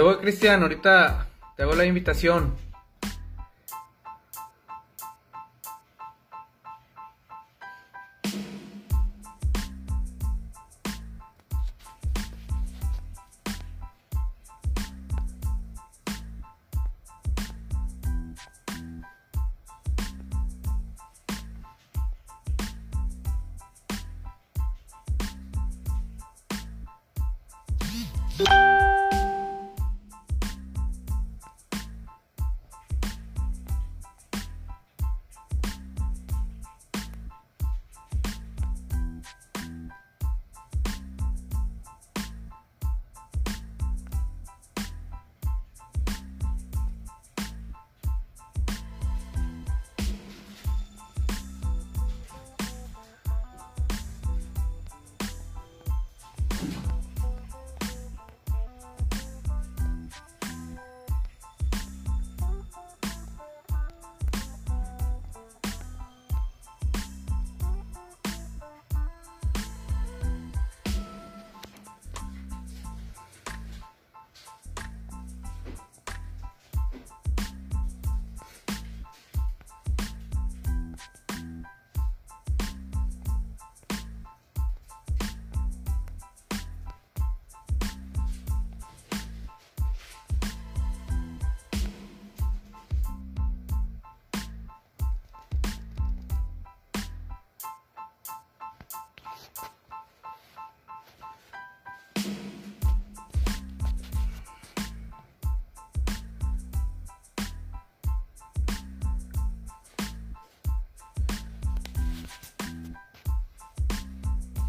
Voy, Cristian. Ahorita te hago la invitación.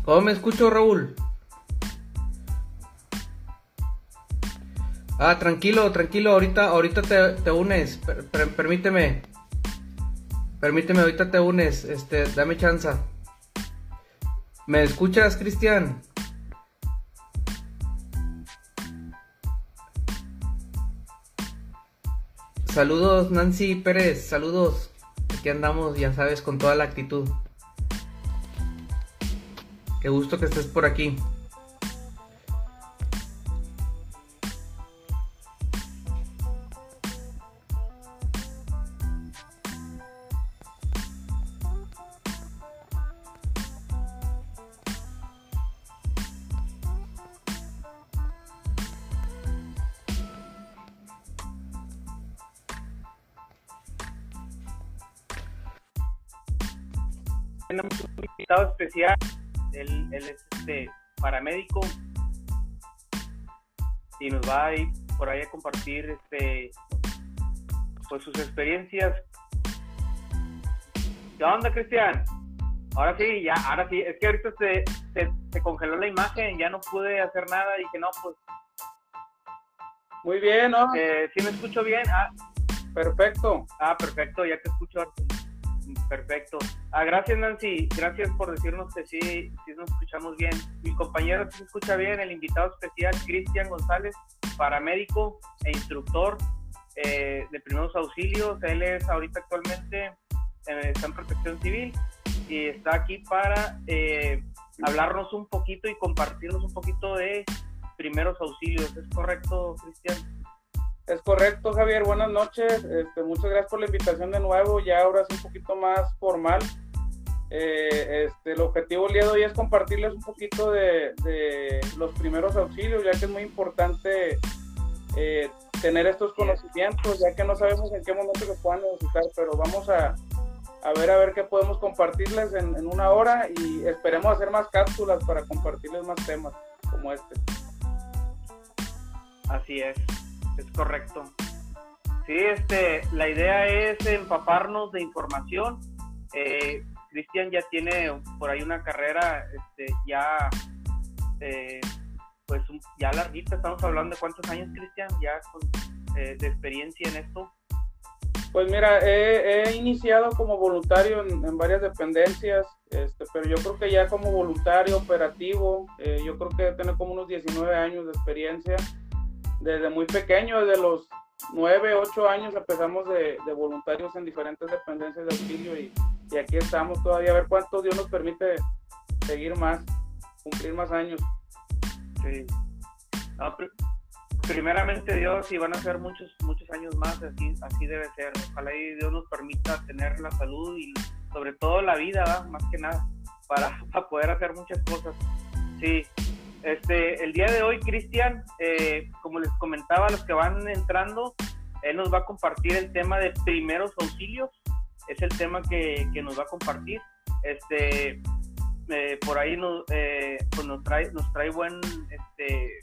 ¿Cómo me escucho, Raúl? Ah, tranquilo, tranquilo, ahorita, ahorita te, te unes, per- per- permíteme. Permíteme, ahorita te unes, este, dame chance. ¿Me escuchas, Cristian? Saludos, Nancy Pérez, saludos. Aquí andamos, ya sabes, con toda la actitud. Qué gusto que estés por aquí. tenemos un invitado especial. Él, él es este paramédico y nos va a ir por ahí a compartir este pues sus experiencias. ¿Qué onda, Cristian? Ahora sí, ya, ahora sí. Es que ahorita se, se, se congeló la imagen, ya no pude hacer nada y que no, pues, Muy bien, ¿no? eh, ¿sí me escucho bien? Ah, Perfecto. Ah, perfecto, ya te escucho. Perfecto. Ah, gracias, Nancy. Gracias por decirnos que sí, sí nos escuchamos bien. Mi compañero se escucha bien. El invitado especial, Cristian González, paramédico e instructor eh, de primeros auxilios. Él es ahorita actualmente eh, está en protección civil y está aquí para eh, hablarnos un poquito y compartirnos un poquito de primeros auxilios. ¿Es correcto, Cristian? Es correcto, Javier. Buenas noches. Este, muchas gracias por la invitación de nuevo. Ya ahora es un poquito más formal. Eh, este, el objetivo el día de hoy es compartirles un poquito de, de los primeros auxilios, ya que es muy importante eh, tener estos conocimientos, ya que no sabemos en qué momento se puedan necesitar, pero vamos a, a ver a ver qué podemos compartirles en, en, una hora y esperemos hacer más cápsulas para compartirles más temas como este. Así es, es correcto. Sí, este, la idea es empaparnos de información. Eh, Cristian ya tiene por ahí una carrera este, ya, eh, pues ya larguita, estamos hablando de cuántos años, Cristian, ya con, eh, de experiencia en esto. Pues mira, he, iniciado como voluntario en, varias dependencias, este, pero yo creo que ya como voluntario operativo, eh, yo creo que tengo como unos 19 años de experiencia. Desde muy pequeño, desde los 9, 8 años empezamos de, de voluntarios en diferentes dependencias de auxilio y, y, aquí estamos todavía a ver cuánto Dios nos permite seguir más, cumplir más años. Sí. No, primeramente Dios y van a ser muchos muchos años más así así debe ser ojalá y Dios nos permita tener la salud y sobre todo la vida más que nada para, para, poder hacer muchas cosas sí este el día de hoy Cristian eh, como les comentaba los que van entrando él nos va a compartir el tema de primeros auxilios es el tema que, que nos va a compartir este eh, por ahí nos, eh, pues nos trae nos trae buen este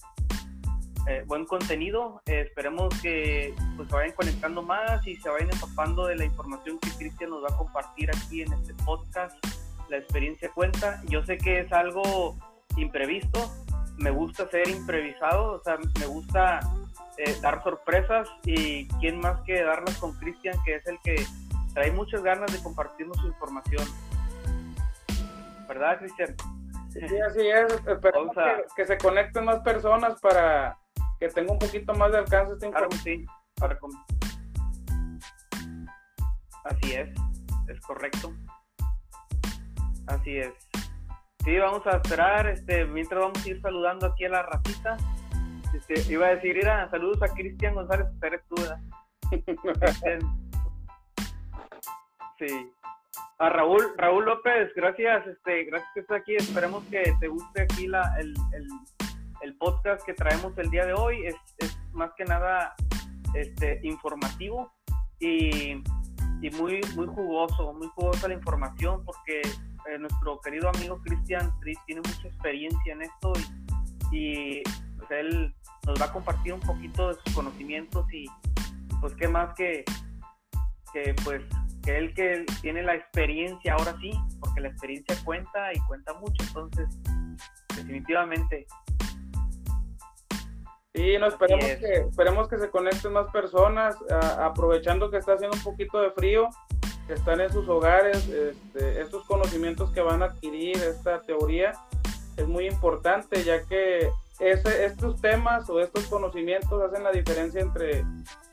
eh, buen contenido. Eh, esperemos que pues, se vayan conectando más y se vayan empapando de la información que Cristian nos va a compartir aquí en este podcast. La experiencia cuenta. Yo sé que es algo imprevisto. Me gusta ser improvisado, o sea, me gusta eh, dar sorpresas y quién más que darlas con Cristian, que es el que trae muchas ganas de compartirnos su información. ¿Verdad, Cristian? Sí, así es. Esperemos a... que, que se conecten más personas para que tenga un poquito más de alcance esta información. Claro, sí, Así es, es correcto. Así es. Sí, vamos a esperar, este, mientras vamos a ir saludando aquí a la racita. Este, iba a decir, saludos a Cristian González Pérez Tuda. sí. A Raúl, Raúl López, gracias, este, gracias que estás aquí. Esperemos que te guste aquí la, el, el el podcast que traemos el día de hoy es, es más que nada este, informativo y, y, muy, muy jugoso, muy jugosa la información porque eh, nuestro querido amigo Cristian Tris tiene mucha experiencia en esto y, y pues él nos va a compartir un poquito de sus conocimientos y pues qué más que, que pues que él que tiene la experiencia ahora sí, porque la experiencia cuenta y cuenta mucho, entonces definitivamente. Sí, no, esperemos, que, esperemos que se conecten más personas, a, aprovechando que está haciendo un poquito de frío, están en sus hogares, este, estos conocimientos que van a adquirir, esta teoría, es muy importante, ya que ese, estos temas o estos conocimientos hacen la diferencia entre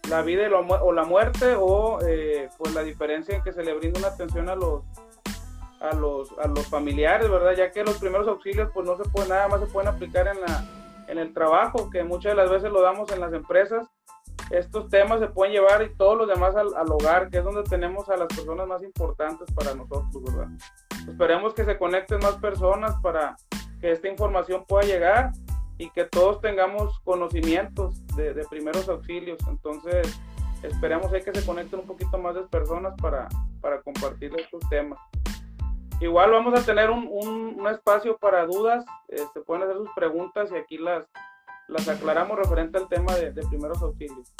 la vida o la muerte o eh, pues la diferencia en que se le brinda una atención a los a los a los familiares, ¿verdad? Ya que los primeros auxilios pues no se puede nada más se pueden aplicar en la en el trabajo, que muchas de las veces lo damos en las empresas. Estos temas se pueden llevar y todos los demás al, al hogar, que es donde tenemos a las personas más importantes para nosotros, ¿verdad? Esperemos que se conecten más personas para que esta información pueda llegar y que todos tengamos conocimientos de, de primeros auxilios. Entonces, esperemos ahí que se conecten un poquito más de personas para, para compartir estos temas. Igual vamos a tener un, un, un espacio para dudas, este, pueden hacer sus preguntas y aquí las, las aclaramos referente al tema de, de primeros auxilios.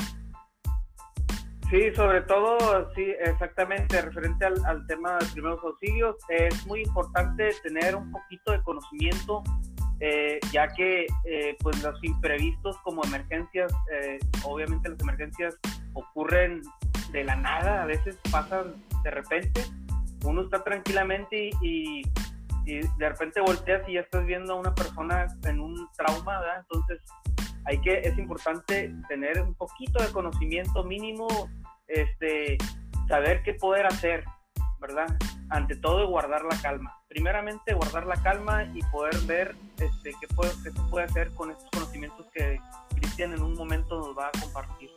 Sí, sobre todo, sí, exactamente, referente al, al, tema de primeros auxilios, es muy importante tener un poquito de conocimiento, eh, ya que eh, pues los imprevistos como emergencias, eh, obviamente las emergencias ocurren de la nada, a veces pasan de repente, uno está tranquilamente y, y, de repente volteas y ya estás viendo a una persona en un trauma, ¿verdad? Entonces, hay que, es importante tener un poquito de conocimiento mínimo, este, saber qué poder hacer, ¿verdad? Ante todo, guardar la calma. Primeramente, guardar la calma y poder ver este, qué, puede, qué se puede hacer con estos conocimientos que Cristian en un momento nos va a compartir.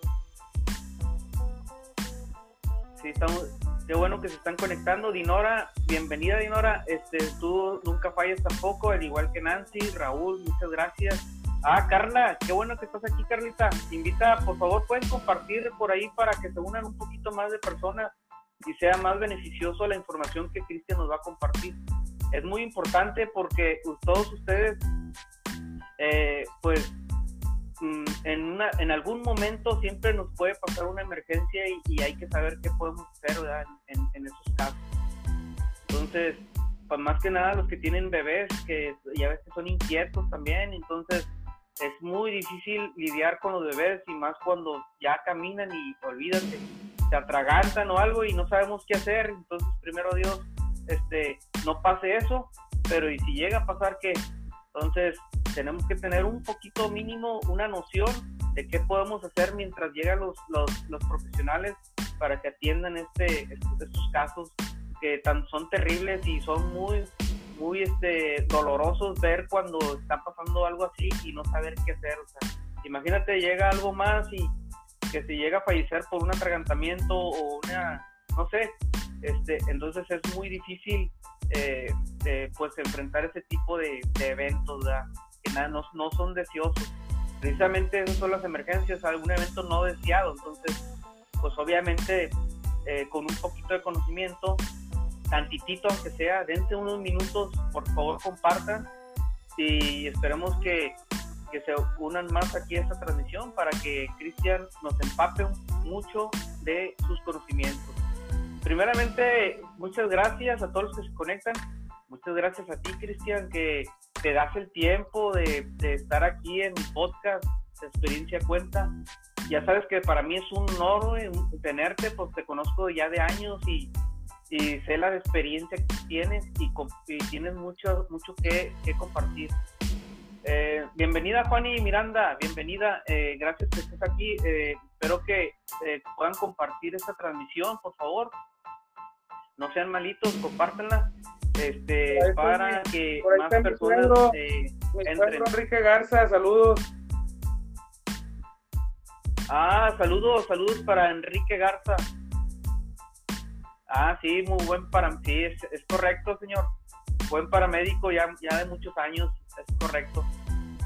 Sí, estamos, qué bueno que se están conectando. Dinora, bienvenida Dinora, este, tú nunca fallas tampoco, al igual que Nancy, Raúl, muchas gracias. Ah, Carla, qué bueno que estás aquí, Carlita. Invita, por favor, pueden compartir por ahí para que se unan un poquito más de personas y sea más beneficioso la información que Cristian nos va a compartir. Es muy importante porque todos ustedes, eh, pues, en, una, en algún momento siempre nos puede pasar una emergencia y, hay que saber qué podemos hacer en, en, esos casos. Entonces, pues más que nada los que tienen bebés, que ya ves que son inquietos también, entonces es muy difícil lidiar con los bebés y más cuando ya caminan y olvídate, se atragantan o algo y no sabemos qué hacer. Entonces, primero Dios, este, no pase eso, pero y si llega a pasar que, entonces tenemos que tener un poquito mínimo una noción de qué podemos hacer mientras llegan los, los, profesionales para que atiendan este, estos, casos que tan, son terribles y son muy muy este, dolorosos ver cuando está pasando algo así y no saber qué hacer. O sea, imagínate, llega algo más y que si llega a fallecer por un atragantamiento o una, no sé, este, entonces es muy difícil eh, pues enfrentar ese tipo de, eventos que nada, no, son deseosos. Precisamente esas son las emergencias, algún evento no deseado. Entonces, pues obviamente eh, con un poquito de conocimiento tantitito aunque sea, dense unos minutos, por favor compartan y esperemos que se unan más aquí a esta transmisión para que Cristian nos empape mucho de sus conocimientos. Primeramente, muchas gracias a todos los que se conectan. Muchas gracias a ti, Cristian, que te das el tiempo de, estar aquí en podcast, Experiencia Cuenta. Ya sabes que para mí es un honor tenerte, pues te conozco ya de años y y sé la experiencia que tienes y, tienes mucho, mucho que, compartir. Eh, bienvenida Juani Miranda, bienvenida, eh, gracias que estés aquí. Eh, espero que puedan compartir esta transmisión, por favor. No sean malitos, compártanla este, para que más personas entren. Enrique Garza, saludos. Ah, saludos, saludos para Enrique Garza. Ah, sí, muy buen para sí, es, es correcto, señor. Buen paramédico ya, ya de muchos años, es correcto.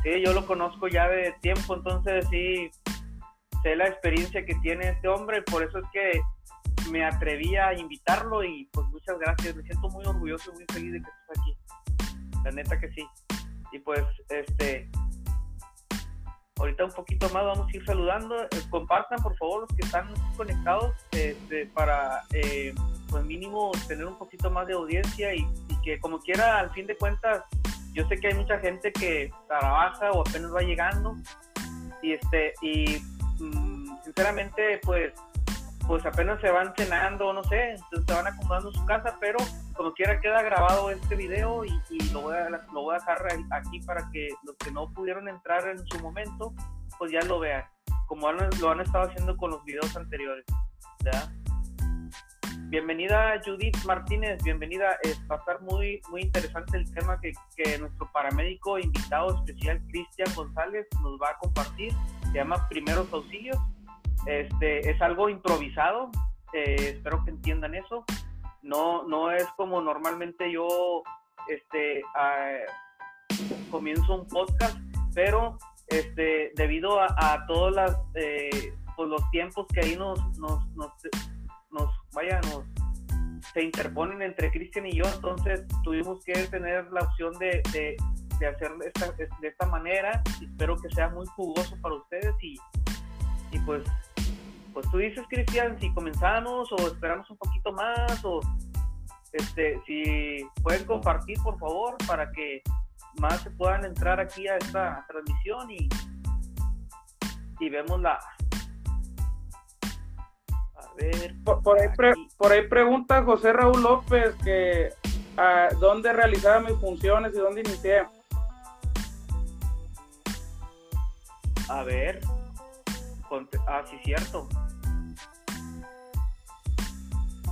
Sí, yo lo conozco ya de tiempo, entonces sí, sé la experiencia que tiene este hombre, por eso es que me atreví a invitarlo y pues muchas gracias, me siento muy orgulloso y muy feliz de que estés aquí. La neta que sí. Y pues, este, ahorita un poquito más vamos a ir saludando. Eh, compartan, por favor, los que están conectados este, para, eh, pues mínimo, tener un poquito más de audiencia y, que como quiera, al fin de cuentas, yo sé que hay mucha gente que trabaja o apenas va llegando y, este, y mm, sinceramente, pues pues apenas se van cenando, no sé, se van acomodando en su casa, pero como quiera queda grabado este video y, lo, voy a, lo voy a dejar aquí para que los que no pudieron entrar en su momento, pues ya lo vean, como lo han estado haciendo con los videos anteriores. Bienvenida Judith Martínez, bienvenida. Es, va a estar muy, muy interesante el tema que, que nuestro paramédico invitado especial Cristian González nos va a compartir. Se llama Primeros Auxilios este, es algo improvisado, eh, espero que entiendan eso. No, no es como normalmente yo este, comienzo un podcast, pero este, debido a, todos las, eh, pues, los tiempos que ahí nos, nos, nos, nos, vaya, nos se interponen entre Cristian y yo, entonces tuvimos que tener la opción de, de, de hacer esta, de esta manera. Espero que sea muy jugoso para ustedes y, y pues pues tú dices, Cristian, si comenzamos o esperamos un poquito más o este, si pueden compartir, por favor, para que más se puedan entrar aquí a esta transmisión y, y vemos la... A ver. Por, ahí, por ahí pregunta José Raúl López que a dónde realizaba mis funciones y dónde inicié. A ver. Ah, sí, cierto.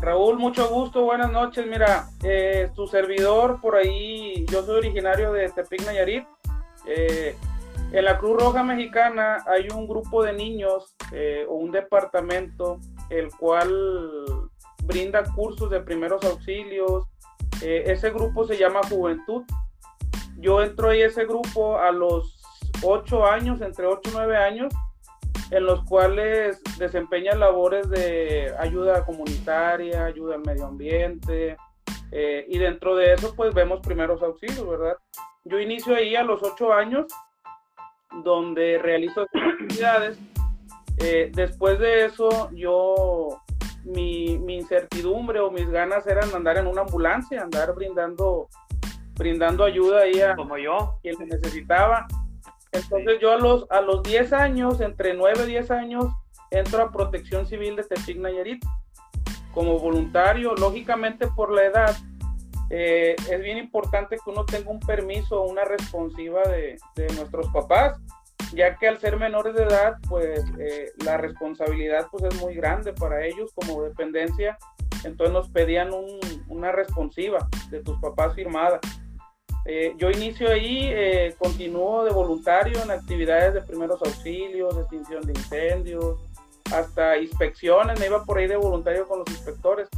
Raúl, mucho gusto, buenas noches. Mira, eh, tu servidor por ahí, yo soy originario de Tepic Nayarit. Eh, en la Cruz Roja Mexicana hay un grupo de niños eh, o un departamento el cual brinda cursos de primeros auxilios. Ese grupo se llama Juventud. Yo entro ahí ese grupo a los 8 años, entre 8 y 9 años, en los cuales desempeña labores de ayuda comunitaria, ayuda al medio ambiente, eh, y dentro de eso pues vemos primeros auxilios, ¿verdad? Yo inicio ahí a los 8 años, donde realizo actividades. Eh, después de eso, yo, mi, mi, incertidumbre o mis ganas eran andar en una ambulancia, andar brindando, brindando ayuda ahí a Como yo. quien necesitaba. Entonces yo a los, a los 10 años, entre 9 y 10 años, entro a Protección Civil de Tepic Nayarit como voluntario, lógicamente por la edad, eh, es bien importante que uno tenga un permiso o una responsiva de, de, nuestros papás, ya que al ser menores de edad, pues eh, la responsabilidad pues es muy grande para ellos como dependencia, entonces nos pedían un, una responsiva de tus papás firmada. Eh, yo inicio ahí, eh, continúo de voluntario en actividades de primeros auxilios, extinción de incendios, hasta inspecciones, me iba por ahí de voluntario con los inspectores.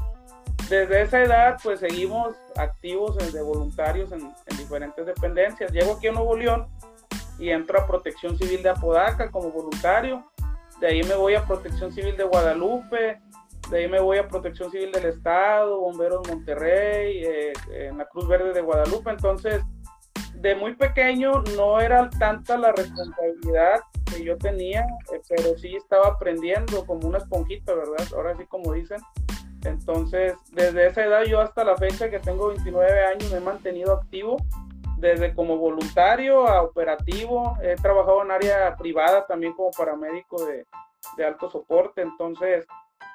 Desde esa edad, pues seguimos activos de voluntarios en, en, diferentes dependencias. Llego aquí a Nuevo León y entro a Protección Civil de Apodaca como voluntario. De ahí me voy a Protección Civil de Guadalupe. De ahí me voy a Protección Civil del Estado, Bomberos Monterrey, eh, en la Cruz Verde de Guadalupe. Entonces, de muy pequeño no era tanta la responsabilidad que yo tenía, eh, pero sí estaba aprendiendo como una esponjita, ¿verdad? Ahora sí como dicen. Entonces, desde esa edad yo hasta la fecha que tengo 29 años me he mantenido activo, desde como voluntario a operativo, he trabajado en área privada también como paramédico de, de alto soporte, entonces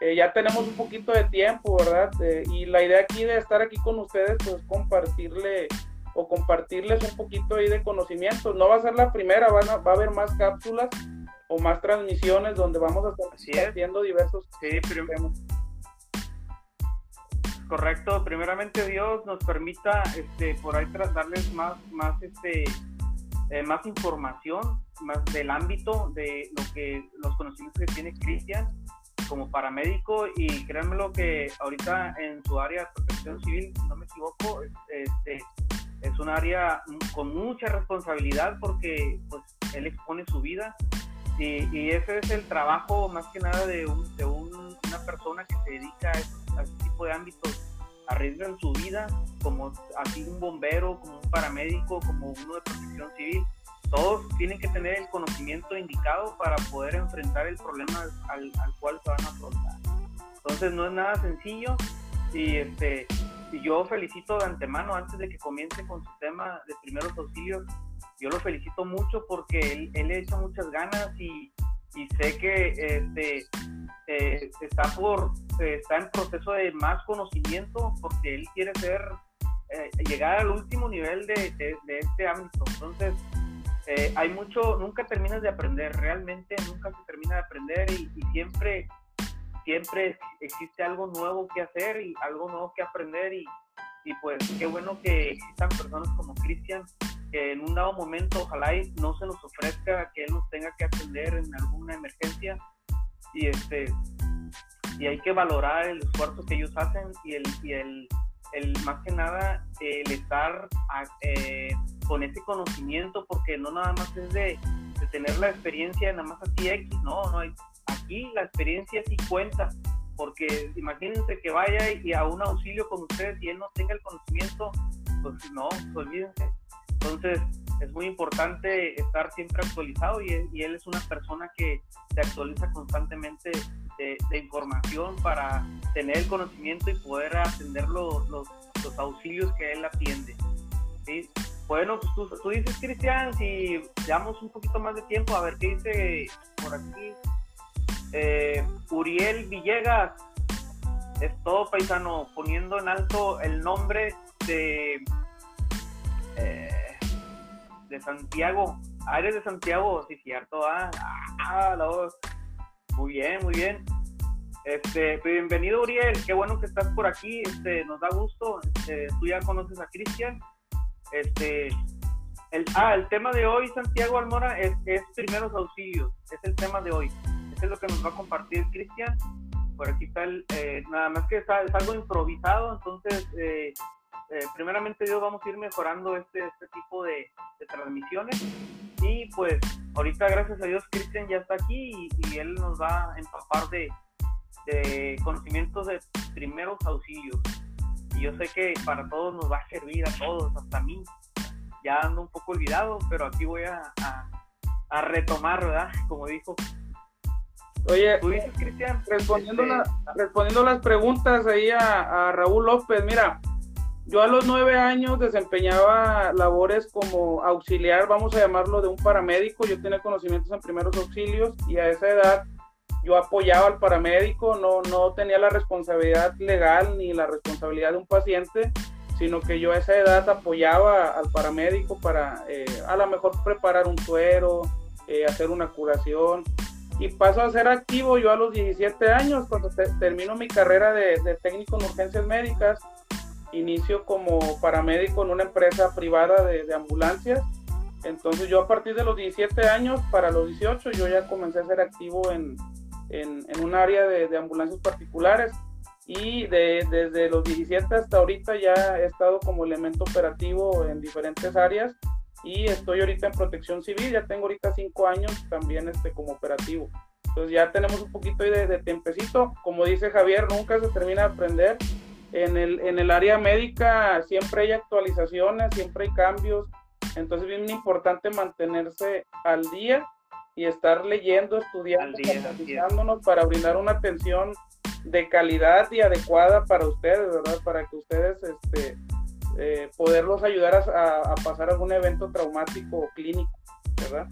eh, ya tenemos un poquito de tiempo, ¿verdad? Eh, y la idea aquí de estar aquí con ustedes, pues compartirle o compartirles un poquito ahí de conocimientos. No va a ser la primera, van a, va a haber más cápsulas o más transmisiones donde vamos a estar haciendo diversos sí, temas. Correcto, primeramente Dios nos permita este, por ahí darles más, más, este, eh, más información, más del ámbito de lo que los conocimientos que tiene Cristian como paramédico y créanmelo que ahorita en su área de protección civil, si no me equivoco, este, es un área con mucha responsabilidad porque pues él expone su vida y, ese es el trabajo más que nada de, un, de un, una persona que se dedica a, eso, a este tipo de ámbitos arriesgan su vida como así un bombero, como un paramédico, como uno de protección civil. Todos tienen que tener el conocimiento indicado para poder enfrentar el problema al, al cual se van a afrontar. Entonces no es nada sencillo y este yo felicito de antemano antes de que comience con su tema de primeros auxilios. Yo lo felicito mucho porque él, él le echa muchas ganas y, y sé que este, eh, está por está en proceso de más conocimiento porque él quiere ser eh, llegar al último nivel de, de, de este ámbito entonces eh, hay mucho nunca terminas de aprender realmente nunca se termina de aprender y, siempre siempre existe algo nuevo que hacer y algo nuevo que aprender y, y pues qué bueno que existan personas como Cristian que en un dado momento ojalá y no se nos ofrezca que él nos tenga que atender en alguna emergencia y este y hay que valorar el esfuerzo que ellos hacen y el, y el, el más que nada el estar eh, con ese conocimiento porque no nada más es de, tener la experiencia nada más así X, no, no, aquí la experiencia sí cuenta porque imagínense que vaya y a un auxilio con ustedes y él no tenga el conocimiento, pues no, olvídense. Entonces, es muy importante estar siempre actualizado y él, y él es una persona que se actualiza constantemente de, de, información para tener el conocimiento y poder atender los, los, los auxilios que él atiende. ¿sí? Bueno, pues tú, dices, Cristian, si damos un poquito más de tiempo, a ver qué dice por aquí. Eh, Uriel Villegas, es todo paisano, poniendo en alto el nombre de, eh, de Santiago. Ah, de Santiago, sí, cierto. Ah, ah voz. Muy bien, muy bien. Este, bienvenido Uriel, qué bueno que estás por aquí, este, nos da gusto. Este, tú ya conoces a Cristian. Este, el, ah, el tema de hoy, Santiago Almora, es, es primeros auxilios, es el tema de hoy. Es lo que nos va a compartir Cristian. por aquí está el, eh, nada más que es, algo improvisado, entonces eh, eh, primeramente Dios vamos a ir mejorando este, este tipo de, transmisiones. Y pues ahorita gracias a Dios Cristian ya está aquí y, él nos va a empapar de, de conocimientos de primeros auxilios yo sé que para todos nos va a servir a todos, hasta a mí ya ando un poco olvidado, pero aquí voy a, a, retomar, ¿verdad? Como dijo. Oye, Cristian? Respondiendo, este, respondiendo las preguntas ahí a, a Raúl López, mira, yo a los nueve años desempeñaba labores como auxiliar, vamos a llamarlo, de un paramédico. Yo tenía conocimientos en primeros auxilios y a esa edad yo apoyaba al paramédico, no, no tenía la responsabilidad legal ni la responsabilidad de un paciente, sino que yo a esa edad apoyaba al paramédico para eh, a lo mejor preparar un suero, eh, hacer una curación. Y paso a ser activo yo a los 17 años, cuando termino mi carrera de, técnico en urgencias médicas, inicio como paramédico en una empresa privada de, ambulancias. Entonces yo a partir de los 17 años, para los 18, yo ya comencé a ser activo en, en, en un área de, de ambulancias particulares y de, desde los 17 hasta ahorita ya he estado como elemento operativo en diferentes áreas y estoy ahorita en protección civil, ya tengo ahorita cinco años también este, como operativo. Entonces ya tenemos un poquito de, de tiempecito, como dice Javier, nunca se termina de aprender. En el, en el área médica siempre hay actualizaciones, siempre hay cambios, entonces es bien importante mantenerse al día y estar leyendo, estudiando, actualizándonos para brindar una atención de calidad y adecuada para ustedes, ¿verdad? Para que ustedes, este, eh, poderlos ayudar a, pasar algún evento traumático o clínico, ¿verdad?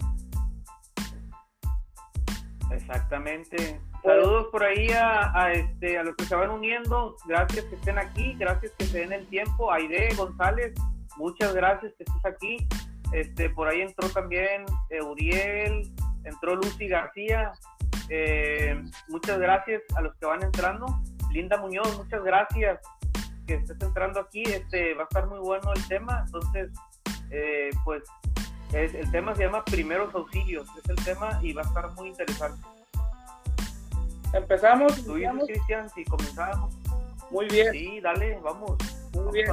Exactamente. Saludos por ahí a, este, a los que se van uniendo. Gracias que estén aquí, gracias que se den el tiempo. Aide González, muchas gracias que estés aquí. Este, por ahí entró también Uriel, entró Lucy García, eh, muchas gracias a los que van entrando. Linda Muñoz, muchas gracias que estés entrando aquí. Este va a estar muy bueno el tema. Entonces, eh, pues el tema se llama primeros auxilios. Es el tema y va a estar muy interesante. Empezamos. Dices, Cristian, si comenzamos. Muy bien. Sí, dale, vamos. Muy bien.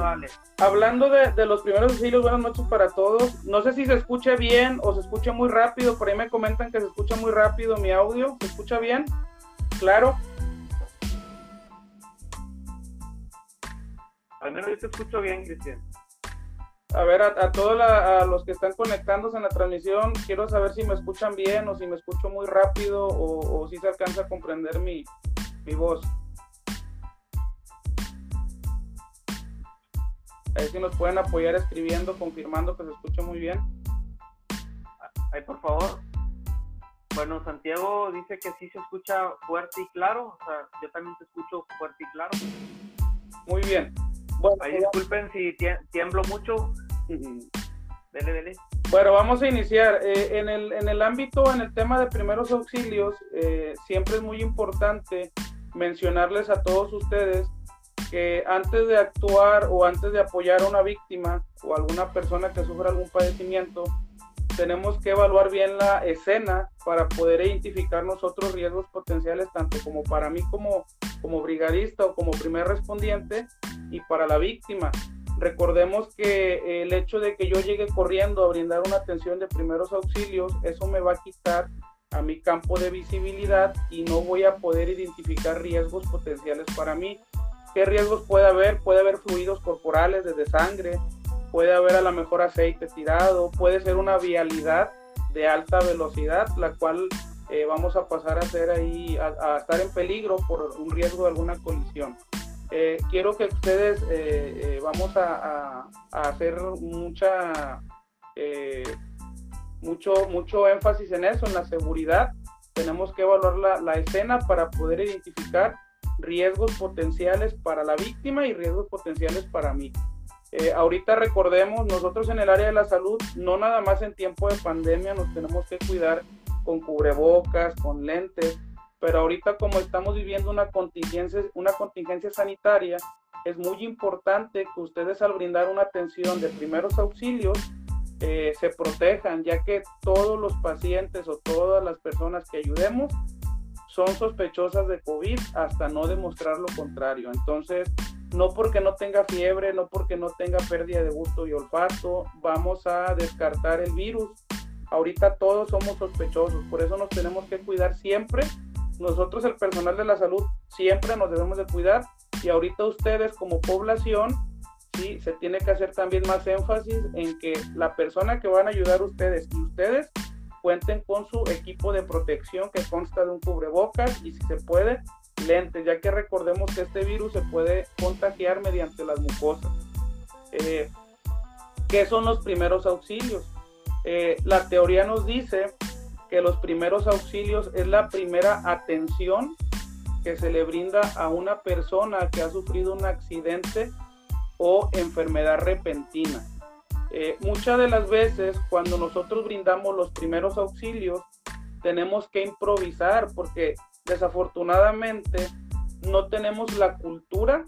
Hablando de, los primeros auxilios, buenas noches para todos. No sé si se escucha bien o se escucha muy rápido. Por ahí me comentan que se escucha muy rápido mi audio. ¿Se escucha bien? Claro. Al menos yo te escucho bien, Cristian. A ver, a, todos los que están conectándose en la transmisión, quiero saber si me escuchan bien o si me escucho muy rápido o, si se alcanza a comprender mi, mi voz. Ahí si nos pueden apoyar escribiendo, confirmando que se escucha muy bien. Ahí, por favor. Bueno, Santiago dice que sí se escucha fuerte y claro. O sea, yo también te escucho fuerte y claro. Muy bien. Bueno, Ahí disculpen si tiemblo mucho. Dele, dele. Bueno, vamos a iniciar. Eh, en, el, en el ámbito, en el tema de primeros auxilios, eh, siempre es muy importante mencionarles a todos ustedes que antes de actuar o antes de apoyar a una víctima o alguna persona que sufra algún padecimiento, tenemos que evaluar bien la escena para poder identificar nosotros riesgos potenciales, tanto como para mí como, como brigadista o como primer respondiente y para la víctima. Recordemos que el hecho de que yo llegue corriendo a brindar una atención de primeros auxilios, eso me va a quitar a mi campo de visibilidad y no voy a poder identificar riesgos potenciales para mí. ¿Qué riesgos puede haber? Puede haber fluidos corporales desde sangre, puede haber a lo mejor aceite tirado, puede ser una vialidad de alta velocidad, la cual eh, vamos a pasar a ser ahí, a, estar en peligro por un riesgo de alguna colisión. Eh, quiero que ustedes eh, vamos a, hacer mucha, mucho, mucho énfasis en eso, en la seguridad. Tenemos que evaluar la, la escena para poder identificar riesgos potenciales para la víctima y riesgos potenciales para mí. Eh, ahorita recordemos, nosotros en el área de la salud, no nada más en tiempo de pandemia nos tenemos que cuidar con cubrebocas, con lentes, pero ahorita como estamos viviendo una contingencia, una contingencia sanitaria, es muy importante que ustedes al brindar una atención de primeros auxilios eh, se protejan, ya que todos los pacientes o todas las personas que ayudemos son sospechosas de COVID hasta no demostrar lo contrario. Entonces, no porque no tenga fiebre, no porque no tenga pérdida de gusto y olfato, vamos a descartar el virus. Ahorita todos somos sospechosos, por eso nos tenemos que cuidar siempre. Nosotros, el personal de la salud, siempre nos debemos de cuidar y ahorita ustedes como población, sí, se tiene que hacer también más énfasis en que la persona que van a ayudar ustedes y ustedes cuenten con su equipo de protección que consta de un cubrebocas y si se puede, lentes, ya que recordemos que este virus se puede contagiar mediante las mucosas. Eh, ¿Qué son los primeros auxilios? Eh, la teoría nos dice que los primeros auxilios es la primera atención que se le brinda a una persona que ha sufrido un accidente o enfermedad repentina. Eh, muchas de las veces cuando nosotros brindamos los primeros auxilios, tenemos que improvisar porque desafortunadamente no tenemos la cultura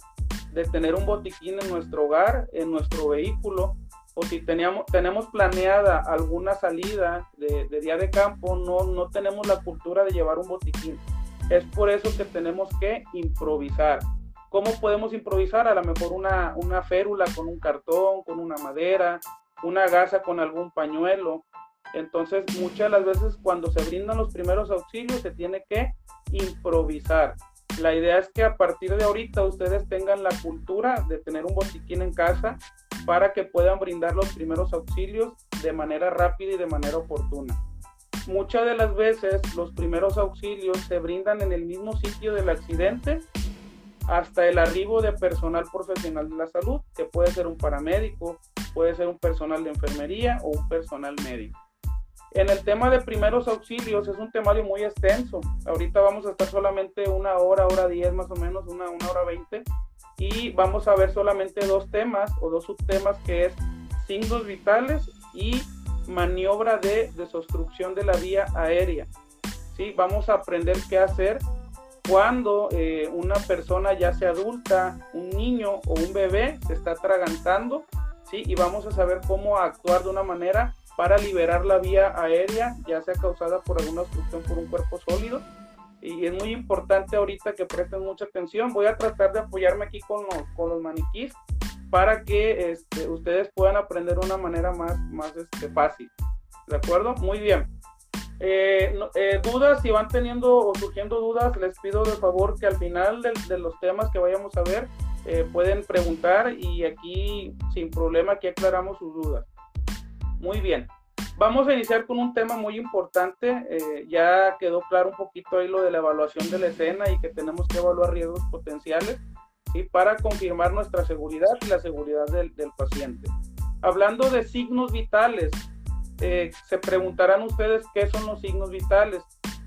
de tener un botiquín en nuestro hogar, en nuestro vehículo, o si teníamos, tenemos planeada alguna salida de, día de campo, no, no tenemos la cultura de llevar un botiquín. Es por eso que tenemos que improvisar. ¿Cómo podemos improvisar? A lo mejor una, una férula con un cartón, con una madera, una gasa con algún pañuelo. Entonces, muchas de las veces cuando se brindan los primeros auxilios se tiene que improvisar. La idea es que a partir de ahorita ustedes tengan la cultura de tener un botiquín en casa para que puedan brindar los primeros auxilios de manera rápida y de manera oportuna. Muchas de las veces los primeros auxilios se brindan en el mismo sitio del accidente hasta el arribo de personal profesional de la salud, que puede ser un paramédico, puede ser un personal de enfermería o un personal médico. En el tema de primeros auxilios es un temario muy extenso. Ahorita vamos a estar solamente una hora, hora diez más o menos, una, una hora veinte. Y vamos a ver solamente dos temas o dos subtemas que es signos vitales y maniobra de desobstrucción de la vía aérea. ¿Sí? Vamos a aprender qué hacer cuando eh, una persona ya sea adulta, un niño o un bebé se está atragantando, ¿sí? Y vamos a saber cómo actuar de una manera para liberar la vía aérea, ya sea causada por alguna obstrucción por un cuerpo sólido. Y es muy importante ahorita que presten mucha atención. Voy a tratar de apoyarme aquí con los, con los maniquís para que este, ustedes puedan aprender de una manera más, más este, fácil. ¿De acuerdo? Muy bien. Eh, eh, dudas, si van teniendo o surgiendo dudas, les pido de favor que al final de, los temas que vayamos a ver eh, pueden preguntar y aquí sin problema aquí aclaramos sus dudas. Muy bien. Vamos a iniciar con un tema muy importante. Eh, ya quedó claro un poquito ahí lo de la evaluación de la escena y que tenemos que evaluar riesgos potenciales y para confirmar nuestra seguridad y la seguridad del, paciente. Hablando de signos vitales, eh, se preguntarán ustedes qué son los signos vitales.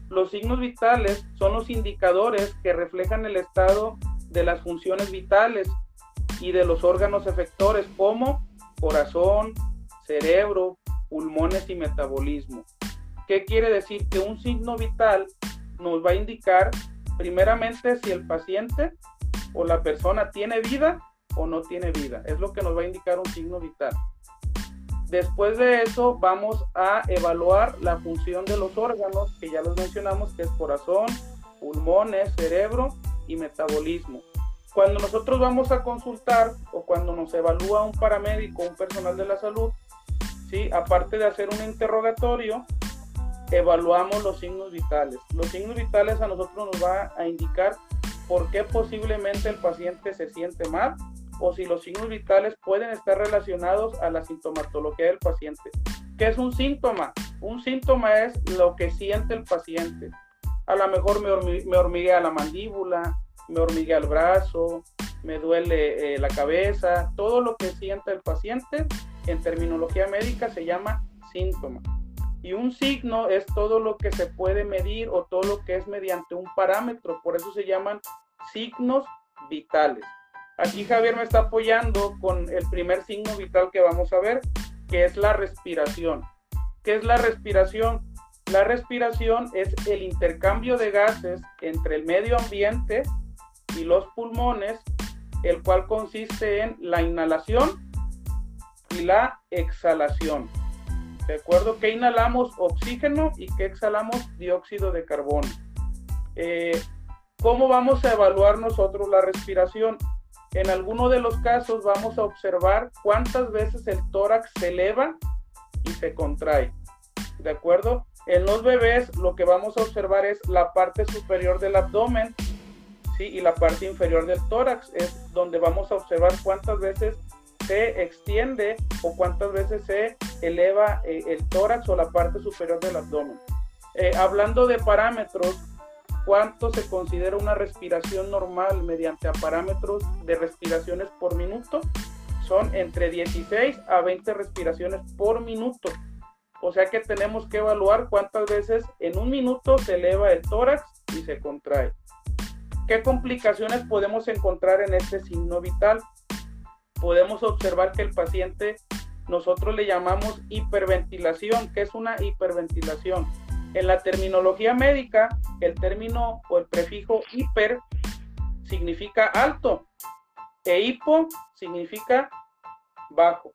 Los signos vitales son los indicadores que reflejan el estado de las funciones vitales y de los órganos efectores como corazón, cerebro, pulmones y metabolismo. ¿Qué quiere decir? Que un signo vital nos va a indicar primeramente si el paciente o la persona tiene vida o no tiene vida. Es lo que nos va a indicar un signo vital. Después de eso vamos a evaluar la función de los órganos, que ya los mencionamos, que es corazón, pulmones, cerebro y metabolismo. Cuando nosotros vamos a consultar o cuando nos evalúa un paramédico un personal de la salud, ¿sí? Aparte de hacer un interrogatorio, evaluamos los signos vitales. Los signos vitales a nosotros nos va a indicar por qué posiblemente el paciente se siente mal o si los signos vitales pueden estar relacionados a la sintomatología del paciente. ¿Qué es un síntoma? Un síntoma es lo que siente el paciente. A lo mejor me, hormiguea la mandíbula, me hormiguea el brazo, me duele eh, la cabeza, todo lo que siente el paciente en terminología médica se llama síntoma. Y un signo es todo lo que se puede medir o todo lo que es mediante un parámetro, por eso se llaman signos vitales. Aquí Javier me está apoyando con el primer signo vital que vamos a ver, que es la respiración. ¿Qué es la respiración? La respiración es el intercambio de gases entre el medio ambiente y los pulmones, el cual consiste en la inhalación y la exhalación. ¿De acuerdo? Que inhalamos oxígeno y que exhalamos dióxido de carbono. Eh, ¿Cómo vamos a evaluar nosotros la respiración? En alguno de los casos vamos a observar cuántas veces el tórax se eleva y se contrae. ¿De acuerdo? En los bebés lo que vamos a observar es la parte superior del abdomen ¿sí? y la parte inferior del tórax. Es donde vamos a observar cuántas veces se extiende o cuántas veces se eleva eh, el tórax o la parte superior del abdomen. Eh, hablando de parámetros, ¿cuánto se considera una respiración normal mediante parámetros de respiraciones por minuto? Son entre 16 a 20 respiraciones por minuto. O sea que tenemos que evaluar cuántas veces en un minuto se eleva el tórax y se contrae. ¿Qué complicaciones podemos encontrar en este signo vital? Podemos observar que el paciente nosotros le llamamos hiperventilación. ¿Qué es una hiperventilación? En la terminología médica, el término o el prefijo hiper significa alto e hipo significa bajo.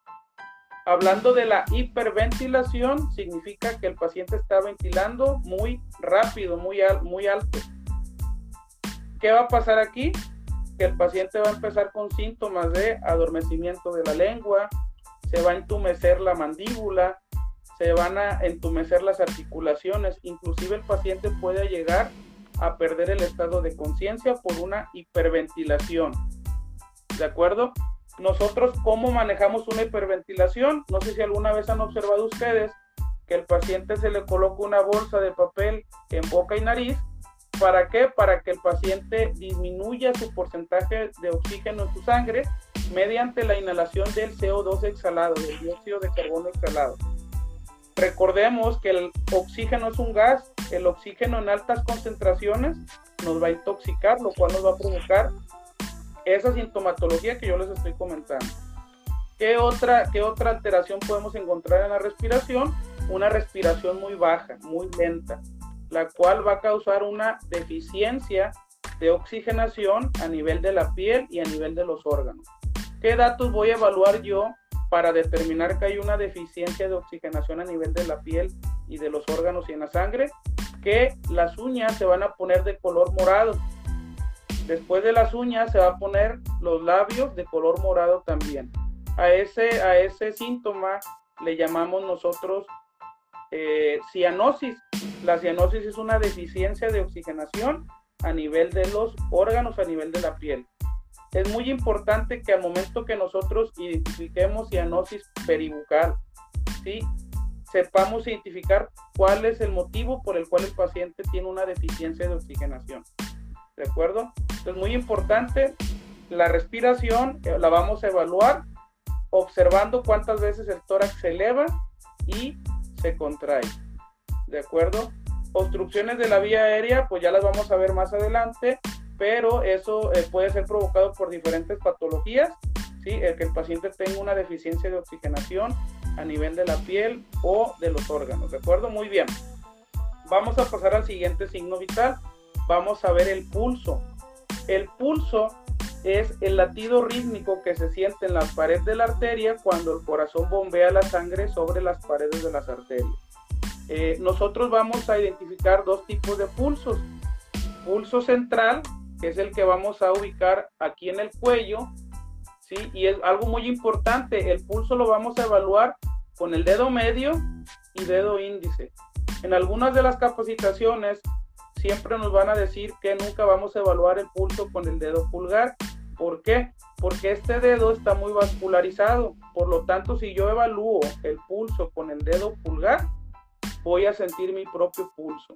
Hablando de la hiperventilación, significa que el paciente está ventilando muy rápido, muy, muy alto. ¿Qué va a pasar aquí? Que el paciente va a empezar con síntomas de adormecimiento de la lengua, se va a entumecer la mandíbula, se van a entumecer las articulaciones, inclusive el paciente puede llegar a perder el estado de conciencia por una hiperventilación. ¿De acuerdo? Nosotros, ¿cómo manejamos una hiperventilación? No sé si alguna vez han observado ustedes que el paciente se le coloca una bolsa de papel en boca y nariz. ¿Para qué? Para que el paciente disminuya su porcentaje de oxígeno en su sangre mediante la inhalación del CO2 exhalado, del dióxido de carbono exhalado. Recordemos que el oxígeno es un gas, el oxígeno en altas concentraciones nos va a intoxicar, lo cual nos va a provocar esa sintomatología que yo les estoy comentando. ¿Qué otra, ¿Qué otra alteración podemos encontrar en la respiración? Una respiración muy baja, muy lenta, la cual va a causar una deficiencia de oxigenación a nivel de la piel y a nivel de los órganos. ¿Qué datos voy a evaluar yo para determinar que hay una deficiencia de oxigenación a nivel de la piel y de los órganos y en la sangre? Que las uñas se van a poner de color morado. Después de las uñas se va a poner los labios de color morado también. A ese, a ese síntoma le llamamos nosotros eh, cianosis. La cianosis es una deficiencia de oxigenación a nivel de los órganos, a nivel de la piel es muy importante que al momento que nosotros identifiquemos cianosis peribucal, ¿sí? sepamos identificar cuál es el motivo por el cual el paciente tiene una deficiencia de oxigenación. ¿De acuerdo? Es muy importante, la respiración eh, la vamos a evaluar observando cuántas veces el tórax se eleva y se contrae. ¿De acuerdo? Obstrucciones de la vía aérea, pues ya las vamos a ver más adelante pero eso eh, puede ser provocado por diferentes patologías, ¿sí? el que el paciente tenga una deficiencia de oxigenación a nivel de la piel o de los órganos, ¿de acuerdo? Muy bien. Vamos a pasar al siguiente signo vital. Vamos a ver el pulso. El pulso es el latido rítmico que se siente en la pared de la arteria cuando el corazón bombea la sangre sobre las paredes de las arterias. Eh, nosotros vamos a identificar dos tipos de pulsos. Pulso central, es el que vamos a ubicar aquí en el cuello, ¿sí? Y es algo muy importante, el pulso lo vamos a evaluar con el dedo medio y dedo índice. En algunas de las capacitaciones siempre nos van a decir que nunca vamos a evaluar el pulso con el dedo pulgar. ¿Por qué? Porque este dedo está muy vascularizado. Por lo tanto, si yo evalúo el pulso con el dedo pulgar, voy a sentir mi propio pulso.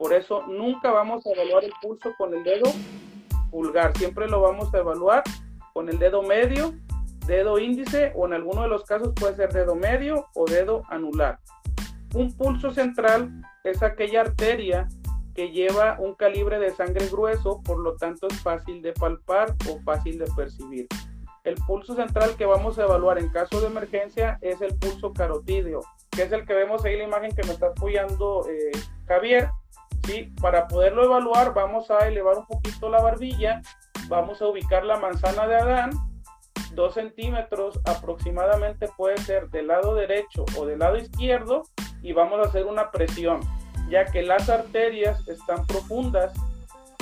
Por eso nunca vamos a evaluar el pulso con el dedo pulgar, siempre lo vamos a evaluar con el dedo medio, dedo índice o en alguno de los casos puede ser dedo medio o dedo anular. Un pulso central es aquella arteria que lleva un calibre de sangre grueso, por lo tanto es fácil de palpar o fácil de percibir. El pulso central que vamos a evaluar en caso de emergencia es el pulso carotídeo, que es el que vemos ahí la imagen que me está apoyando eh, Javier. ¿Sí? Para poderlo evaluar vamos a elevar un poquito la barbilla, vamos a ubicar la manzana de Adán, dos centímetros aproximadamente puede ser del lado derecho o del lado izquierdo y vamos a hacer una presión, ya que las arterias están profundas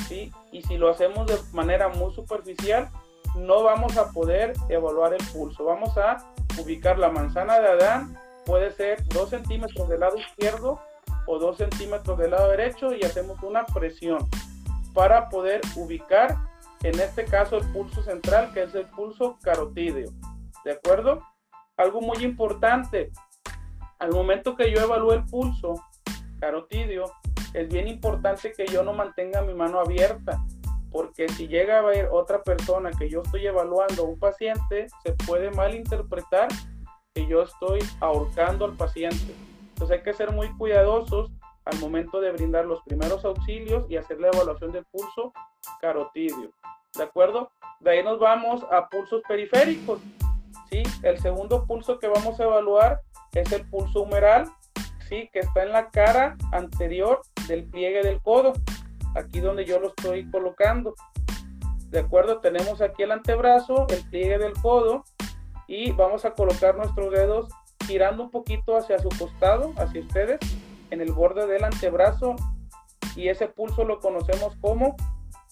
¿sí? Y si lo hacemos de manera muy superficial, no vamos a poder evaluar el pulso. Vamos a ubicar la manzana de Adán, puede ser 2 centímetros del lado izquierdo o 2 centímetros del lado derecho y hacemos una presión para poder ubicar en este caso el pulso central que es el pulso carotídeo. ¿De acuerdo? Algo muy importante, al momento que yo evalúe el pulso carotidio, es bien importante que yo no mantenga mi mano abierta, porque si llega a haber otra persona que yo estoy evaluando, un paciente, se puede malinterpretar que yo estoy ahorcando al paciente. Entonces hay que ser muy cuidadosos al momento de brindar los primeros auxilios y hacer la evaluación del pulso carotidio. ¿De acuerdo? De ahí nos vamos a pulsos periféricos. ¿sí? El segundo pulso que vamos a evaluar es el pulso humeral, ¿sí? que está en la cara anterior del pliegue del codo, aquí donde yo lo estoy colocando. De acuerdo, tenemos aquí el antebrazo, el pliegue del codo y vamos a colocar nuestros dedos girando un poquito hacia su costado, hacia ustedes, en el borde del antebrazo y ese pulso lo conocemos como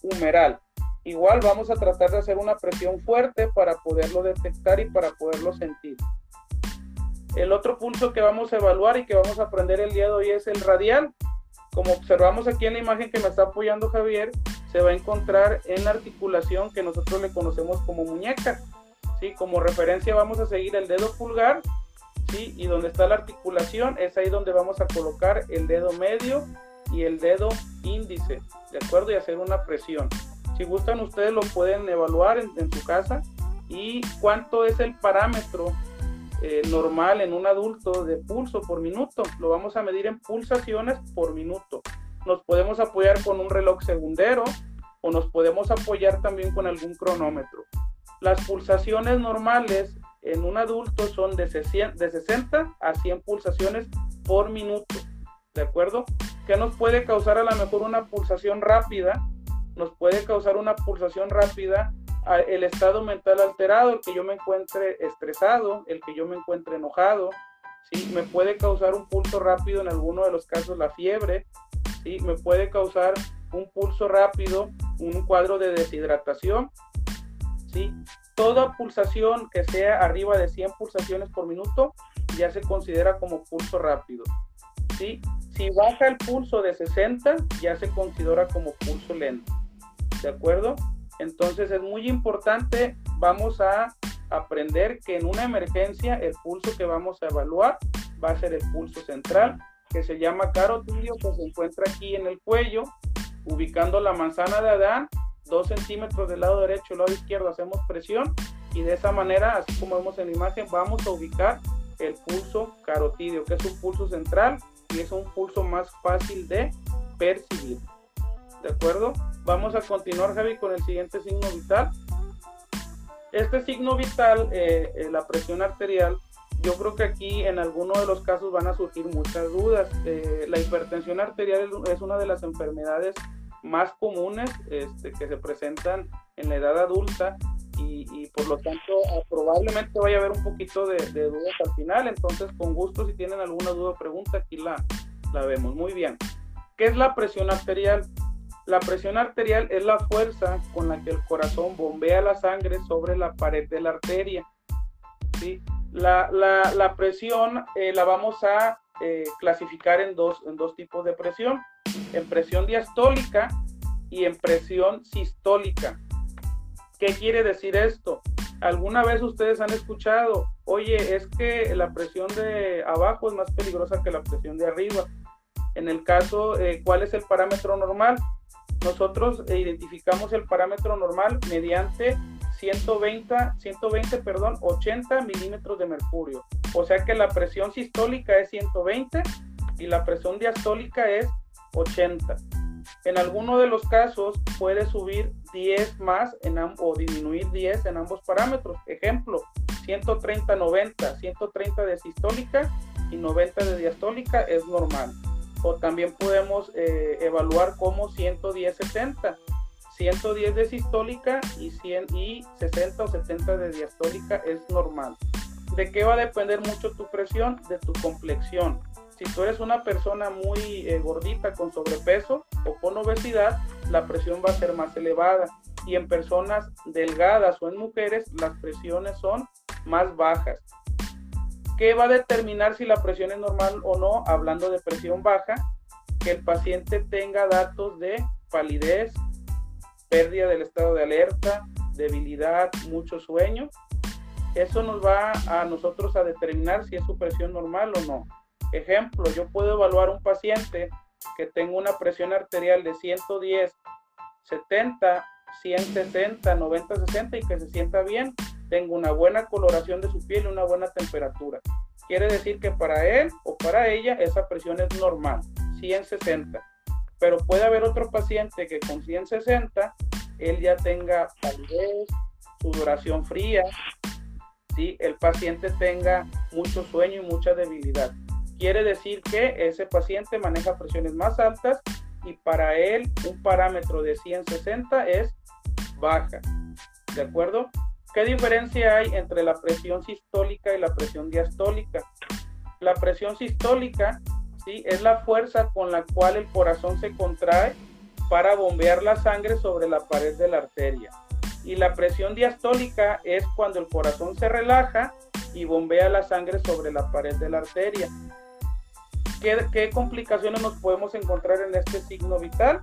humeral. Igual vamos a tratar de hacer una presión fuerte para poderlo detectar y para poderlo sentir. El otro pulso que vamos a evaluar y que vamos a aprender el día de hoy es el radial. Como observamos aquí en la imagen que me está apoyando Javier, se va a encontrar en la articulación que nosotros le conocemos como muñeca. ¿sí? Como referencia vamos a seguir el dedo pulgar, ¿sí? y donde está la articulación es ahí donde vamos a colocar el dedo medio y el dedo índice, ¿de acuerdo? Y hacer una presión. Si gustan, ustedes lo pueden evaluar en, su casa. ¿Y cuánto es el parámetro eh, normal en un adulto de pulso por minuto? Lo vamos a medir en pulsaciones por minuto. Nos podemos apoyar con un reloj segundero o nos podemos apoyar también con algún cronómetro. Las pulsaciones normales en un adulto son de 60 a 100 pulsaciones por minuto. ¿De acuerdo? ¿Qué nos puede causar a lo mejor una pulsación rápida? nos puede causar una pulsación rápida el estado mental alterado, el que yo me encuentre estresado, el que yo me encuentre enojado, ¿sí? me puede causar un pulso rápido, en alguno de los casos la fiebre, ¿sí? me puede causar un pulso rápido, un cuadro de deshidratación. ¿sí? Toda pulsación que sea arriba de 100 pulsaciones por minuto ya se considera como pulso rápido. ¿sí? Si baja el pulso de 60, ya se considera como pulso lento. ¿de acuerdo? Entonces es muy importante, vamos a aprender que en una emergencia el pulso que vamos a evaluar va a ser el pulso central, que se llama carotidio, que se encuentra aquí en el cuello, ubicando la manzana de Adán, dos centímetros del lado derecho y lado izquierdo hacemos presión y de esa manera, así como vemos en la imagen, vamos a ubicar el pulso carotidio, que es un pulso central y es un pulso más fácil de percibir. ¿De acuerdo? Vamos a continuar, Javi, con el siguiente signo vital. Este signo vital, eh, eh, la presión arterial, yo creo que aquí en algunos de los casos van a surgir muchas dudas. Eh, la hipertensión arterial es una de las enfermedades más comunes este, que se presentan en la edad adulta y, por lo tanto probablemente vaya a haber un poquito de, de, dudas al final. Entonces, con gusto, si tienen alguna duda o pregunta, aquí la, la vemos. Muy bien. ¿Qué es la presión arterial? La presión arterial es la fuerza con la que el corazón bombea la sangre sobre la pared de la arteria. ¿sí? La, presión eh, la vamos a eh, clasificar en dos, en dos tipos de presión, en presión diastólica y en presión sistólica. ¿Qué quiere decir esto? ¿Alguna vez ustedes han escuchado, oye, es que la presión de abajo es más peligrosa que la presión de arriba? En el caso, eh, ¿cuál es el parámetro normal? nosotros identificamos el parámetro normal mediante 120, 120 perdón, 80 milímetros de mercurio. O sea que la presión sistólica es 120 y la presión diastólica es 80. En alguno de los casos puede subir 10 más en o disminuir 10 en ambos parámetros. Ejemplo, 130-90, 130 de sistólica y 90 de diastólica es normal o también podemos eh, evaluar como 110-70. 110 de sistólica y, 100, y 60 o 70 de diastólica es normal. ¿De qué va a depender mucho tu presión? De tu complexión. Si tú eres una persona muy eh, gordita con sobrepeso o con obesidad, la presión va a ser más elevada y en personas delgadas o en mujeres las presiones son más bajas. ¿Qué va a determinar si la presión es normal o no? Hablando de presión baja, que el paciente tenga datos de palidez, pérdida del estado de alerta, debilidad, mucho sueño. Eso nos va a nosotros a determinar si es su presión normal o no. Ejemplo, yo puedo evaluar un paciente que tenga una presión arterial de 110, 70, 160, 90, 60 y que se sienta bien, tengo una buena coloración de su piel y una buena temperatura. Quiere decir que para él o para ella esa presión es normal, 160. Pero puede haber otro paciente que con 160 él ya tenga palidez, sudoración fría, ¿sí? el paciente tenga mucho sueño y mucha debilidad. Quiere decir que ese paciente maneja presiones más altas y para él un parámetro de 160 es baja. ¿De acuerdo? ¿Qué diferencia hay entre la presión sistólica y la presión diastólica? La presión sistólica ¿sí? es la fuerza con la cual el corazón se contrae para bombear la sangre sobre la pared de la arteria. Y la presión diastólica es cuando el corazón se relaja y bombea la sangre sobre la pared de la arteria. ¿Qué, complicaciones nos podemos encontrar en este signo vital?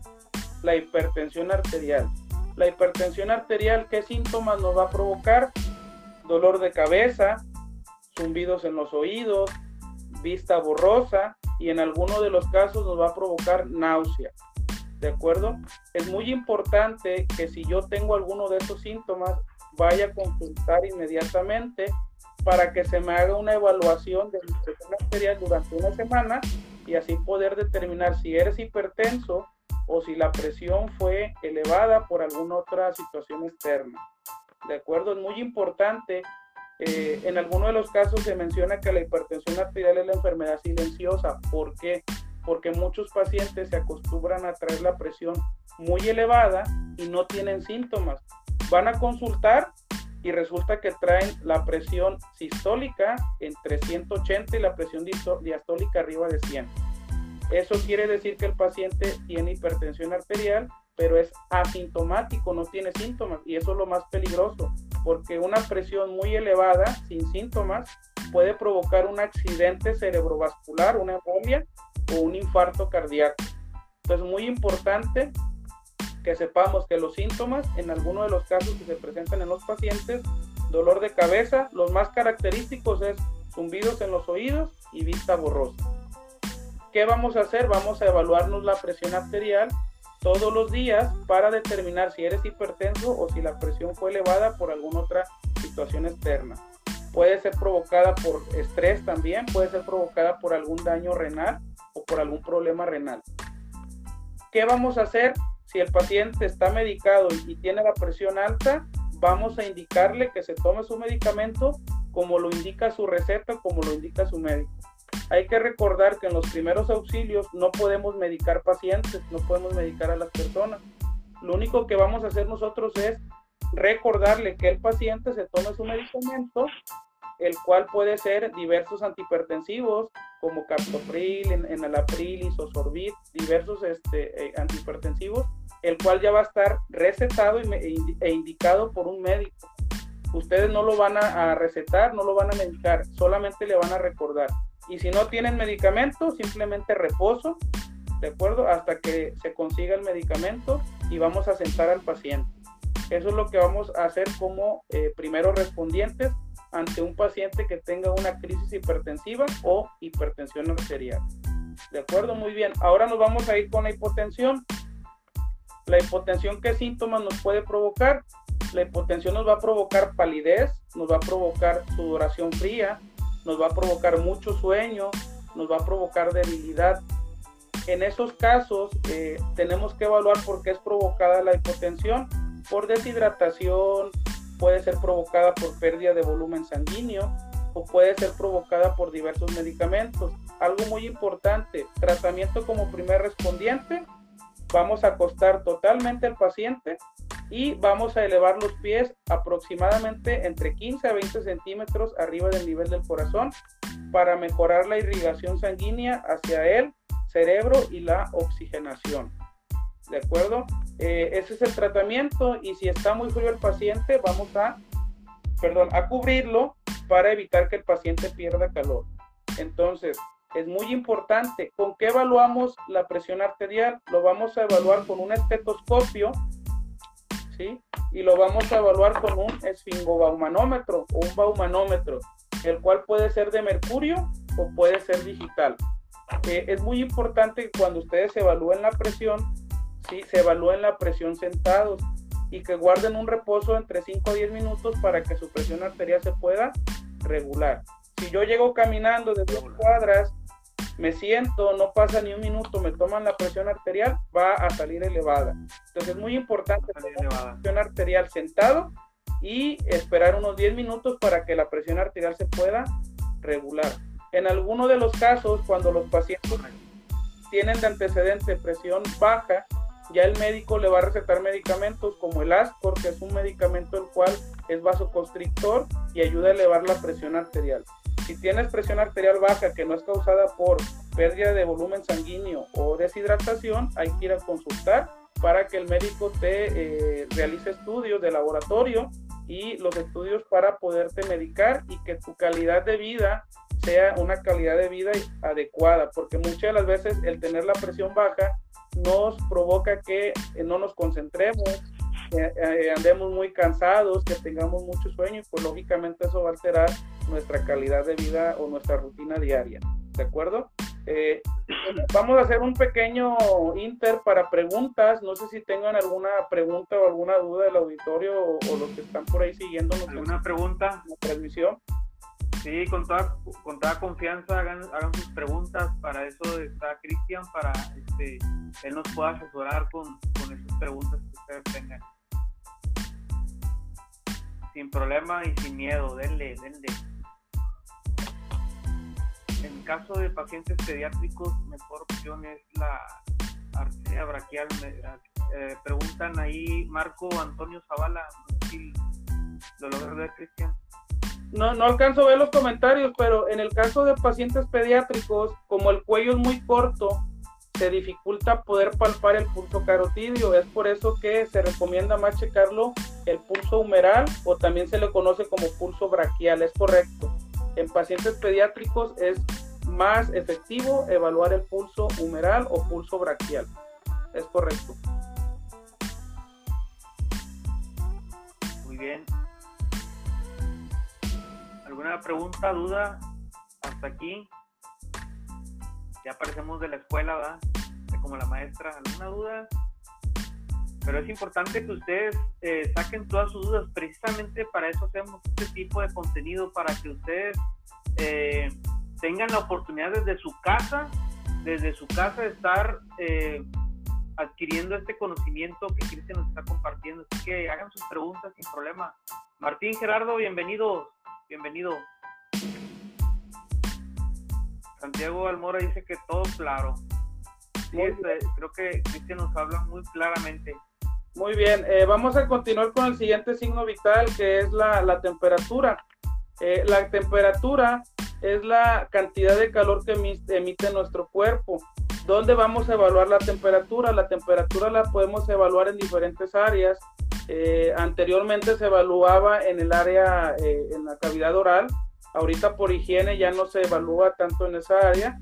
La hipertensión arterial. La hipertensión arterial, ¿qué síntomas nos va a provocar? Dolor de cabeza, zumbidos en los oídos, vista borrosa y en algunos de los casos nos va a provocar náusea. ¿De acuerdo? Es muy importante que si yo tengo alguno de estos síntomas, vaya a consultar inmediatamente para que se me haga una evaluación de mi presión arterial durante una semana y así poder determinar si eres hipertenso o si la presión fue elevada por alguna otra situación externa. ¿De acuerdo? Es muy importante. Eh, en algunos de los casos se menciona que la hipertensión arterial es la enfermedad silenciosa. ¿Por qué? Porque muchos pacientes se acostumbran a traer la presión muy elevada y no tienen síntomas. Van a consultar y resulta que traen la presión sistólica entre 180 y la presión diastólica arriba de 100. Eso quiere decir que el paciente tiene hipertensión arterial, pero es asintomático, no tiene síntomas y eso es lo más peligroso, porque una presión muy elevada sin síntomas puede provocar un accidente cerebrovascular, una embolia o un infarto cardíaco. Entonces, muy importante que sepamos que los síntomas, en algunos de los casos que se presentan en los pacientes, dolor de cabeza, los más característicos es zumbidos en los oídos y vista borrosa. ¿Qué vamos a hacer? Vamos a evaluarnos la presión arterial todos los días para determinar si eres hipertenso o si la presión fue elevada por alguna otra situación externa. Puede ser provocada por estrés también, puede ser provocada por algún daño renal o por algún problema renal. ¿Qué vamos a hacer? Si el paciente está medicado y tiene la presión alta, vamos a indicarle que se tome su medicamento como lo indica su receta, como lo indica su médico. Hay que recordar que en los primeros auxilios no podemos medicar pacientes, no podemos medicar a las personas. Lo único que vamos a hacer nosotros es recordarle que el paciente se tome su medicamento, el cual puede ser diversos antihipertensivos como captopril, enalapril, isosorbit, diversos este, eh, antihipertensivos el cual ya va a estar recetado e, e indicado por un médico. Ustedes no lo van a, recetar, no lo van a medicar, solamente le van a recordar. Y si no tienen medicamento, simplemente reposo, ¿de acuerdo? Hasta que se consiga el medicamento y vamos a sentar al paciente. Eso es lo que vamos a hacer como eh, primeros respondientes ante un paciente que tenga una crisis hipertensiva o hipertensión arterial. ¿De acuerdo? Muy bien. Ahora nos vamos a ir con la hipotensión. La hipotensión, ¿qué síntomas nos puede provocar? La hipotensión nos va a provocar palidez, nos va a provocar sudoración fría, nos va a provocar mucho sueño, nos va a provocar debilidad. En esos casos eh, tenemos que evaluar por qué es provocada la hipotensión, por deshidratación, puede ser provocada por pérdida de volumen sanguíneo o puede ser provocada por diversos medicamentos. Algo muy importante, tratamiento como primer respondiente, vamos a acostar totalmente al paciente y vamos a elevar los pies aproximadamente entre 15 a 20 centímetros arriba del nivel del corazón para mejorar la irrigación sanguínea hacia el cerebro y la oxigenación. ¿de acuerdo? Eh, ese es el tratamiento y si está muy frío el paciente, vamos a, perdón, a cubrirlo para evitar que el paciente pierda calor. Entonces, es muy importante. ¿Con qué evaluamos la presión arterial? Lo vamos a evaluar con un estetoscopio, ¿sí? Y lo vamos a evaluar con un esfingobaumanómetro o un baumanómetro, el cual puede ser de mercurio o puede ser digital. Eh, es muy importante que cuando ustedes evalúen la presión, ¿sí? se evalúen la presión sentados y que guarden un reposo entre 5 a 10 minutos para que su presión arterial se pueda regular. Si yo llego caminando de dos cuadras me siento, no pasa ni un minuto, me toman la presión arterial, va a salir elevada. Entonces es muy importante la presión arterial sentado y esperar unos 10 minutos para que la presión arterial se pueda regular. En alguno de los casos, cuando los pacientes tienen de antecedente presión baja, ya el médico le va a recetar medicamentos como el Ascor, que es un medicamento el cual es vasoconstrictor y ayuda a elevar la presión arterial. Si tienes presión arterial baja que no es causada por pérdida de volumen sanguíneo o deshidratación, hay que ir a consultar para que el médico te eh, realice estudios de laboratorio y los estudios para poderte medicar y que tu calidad de vida sea una calidad de vida adecuada, porque muchas de las veces el tener la presión baja nos provoca que eh, no nos concentremos, eh, andemos muy cansados, que tengamos mucho sueño y pues lógicamente eso va a alterar nuestra calidad de vida o nuestra rutina diaria. ¿De acuerdo? Eh, vamos a hacer un pequeño inter para preguntas. No sé si tengan alguna pregunta o alguna duda del auditorio o, los que están por ahí siguiéndonos. ¿Alguna pregunta? La transmisión. Sí, con toda, con toda confianza hagan, hagan sus preguntas. Para eso está Cristian, para este, él nos pueda asesorar con, con esas preguntas que ustedes tengan sin problema y sin miedo, denle, denle. En caso de pacientes pediátricos, mejor opción es la arteria braquial. Eh, preguntan ahí Marco Antonio Zavala, si lo logra ver, Cristian. No, no alcanzo a ver los comentarios, pero en el caso de pacientes pediátricos, como el cuello es muy corto, se dificulta poder palpar el pulso carotidio. Es por eso que se recomienda más checarlo el pulso humeral o también se le conoce como pulso braquial. Es correcto. En pacientes pediátricos es más efectivo evaluar el pulso humeral o pulso braquial. Es correcto. Muy bien. ¿Alguna pregunta, duda hasta aquí? ya aparecemos de la escuela, ¿verdad? Como la maestra, ¿alguna duda? Pero es importante que ustedes eh, saquen todas sus dudas. Precisamente para eso hacemos este tipo de contenido, para que ustedes eh, tengan la oportunidad desde su casa, desde su casa de estar eh, adquiriendo este conocimiento que Cristian nos está compartiendo. Así que hagan sus preguntas sin problema. Martín Gerardo, bienvenido. Bienvenido. Santiago Almora dice que todo claro. Sí, este, creo que Cristian nos habla muy claramente. Muy bien, eh, vamos a continuar con el siguiente signo vital que es la, temperatura. Eh, la temperatura es la cantidad de calor que emite, nuestro cuerpo. ¿Dónde vamos a evaluar la temperatura? La temperatura la podemos evaluar en diferentes áreas. Eh, anteriormente se evaluaba en el área, en la cavidad oral, Ahorita por higiene ya no se evalúa tanto en esa área.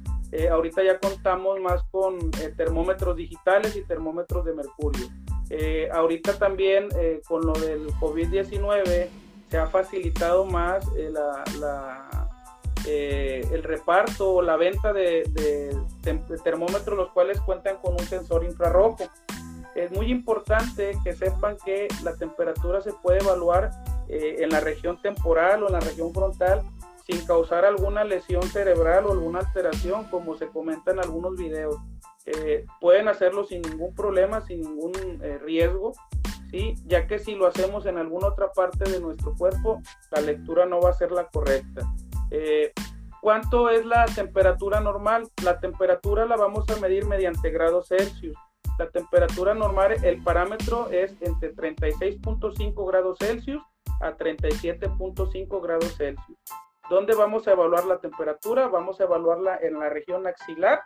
Ahorita ya contamos más con termómetros digitales y termómetros de mercurio. Eh, ahorita también con lo del COVID-19 se ha facilitado más el reparto o la venta de, de termómetros los cuales cuentan con un sensor infrarrojo. Es muy importante que sepan que la temperatura se puede evaluar en la región temporal o en la región frontal sin causar alguna lesión cerebral o alguna alteración, como se comenta en algunos videos. Eh, pueden hacerlo sin ningún problema, sin ningún eh, riesgo, ¿sí? ya que si lo hacemos en alguna otra parte de nuestro cuerpo, la lectura no va a ser la correcta. Eh, ¿Cuánto es la temperatura normal? La temperatura la vamos a medir mediante grados Celsius. La temperatura normal, el parámetro es entre 36.5 grados Celsius a 37.5 grados Celsius. ¿Dónde vamos a evaluar la temperatura? Vamos a evaluarla en la región axilar,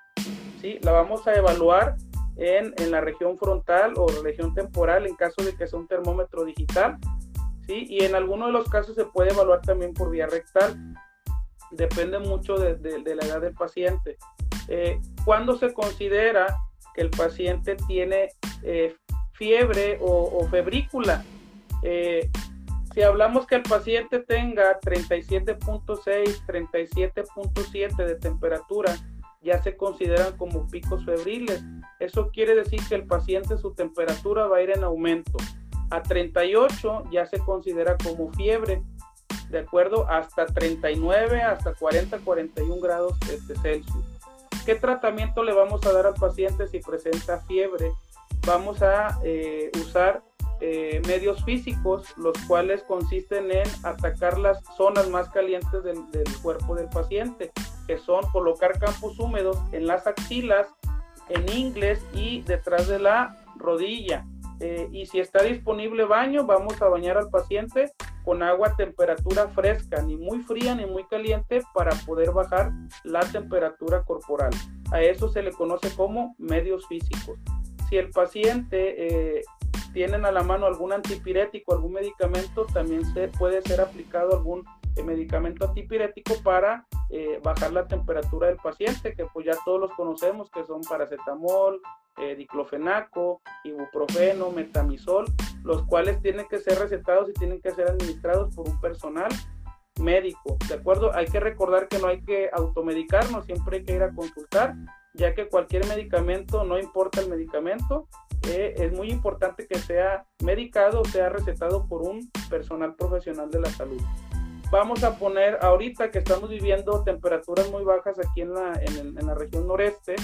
¿sí? La vamos a evaluar en, en, la región frontal o región temporal en caso de que sea un termómetro digital, ¿sí? Y en algunos de los casos se puede evaluar también por vía rectal. Depende mucho de, de, la edad del paciente. Eh, cuando se considera que el paciente tiene eh, fiebre o, febrícula, eh, si hablamos que el paciente tenga 37.6, 37.7 de temperatura, ya se consideran como picos febriles. Eso quiere decir que el paciente su temperatura va a ir en aumento. A 38 ya se considera como fiebre, de acuerdo, hasta 39, hasta 40, 41 grados Celsius. ¿Qué tratamiento le vamos a dar al paciente si presenta fiebre? Vamos a eh, usar eh, medios físicos, los cuales consisten en atacar las zonas más calientes del, cuerpo del paciente, que son colocar campos húmedos en las axilas, en ingles y detrás de la rodilla. Eh, y si está disponible baño, vamos a bañar al paciente con agua a temperatura fresca, ni muy fría ni muy caliente, para poder bajar la temperatura corporal. A eso se le conoce como medios físicos. Si el paciente eh, tienen a la mano algún antipirético, algún medicamento, también se puede ser aplicado algún eh, medicamento antipirético para eh, bajar la temperatura del paciente, que pues ya todos los conocemos, que son paracetamol, eh, diclofenaco, ibuprofeno, metamisol, los cuales tienen que ser recetados y tienen que ser administrados por un personal médico, ¿de acuerdo? Hay que recordar que no hay que automedicarnos, siempre hay que ir a consultar, ya que cualquier medicamento, no importa el medicamento, es muy importante que sea medicado o sea recetado por un personal profesional de la salud. Vamos a poner, ahorita que estamos viviendo temperaturas muy bajas aquí en la, en, la región noreste,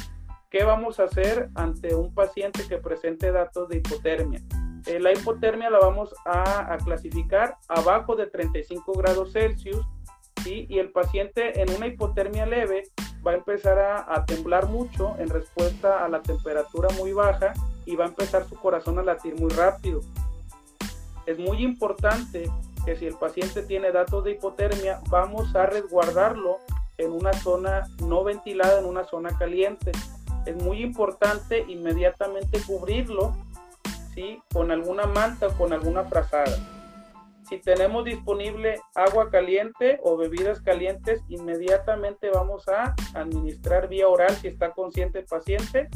¿qué vamos a hacer ante un paciente que presente datos de hipotermia? Eh, la hipotermia la vamos a, clasificar abajo de 35 grados Celsius y el paciente en una hipotermia leve va a empezar a, a, temblar mucho en respuesta a la temperatura muy baja y va a empezar su corazón a latir muy rápido. Es muy importante que si el paciente tiene datos de hipotermia, vamos a resguardarlo en una zona no ventilada, en una zona caliente. Es muy importante inmediatamente cubrirlo ¿sí? con alguna manta o con alguna frazada. Si tenemos disponible agua caliente o bebidas calientes, inmediatamente vamos a administrar vía oral si está consciente el paciente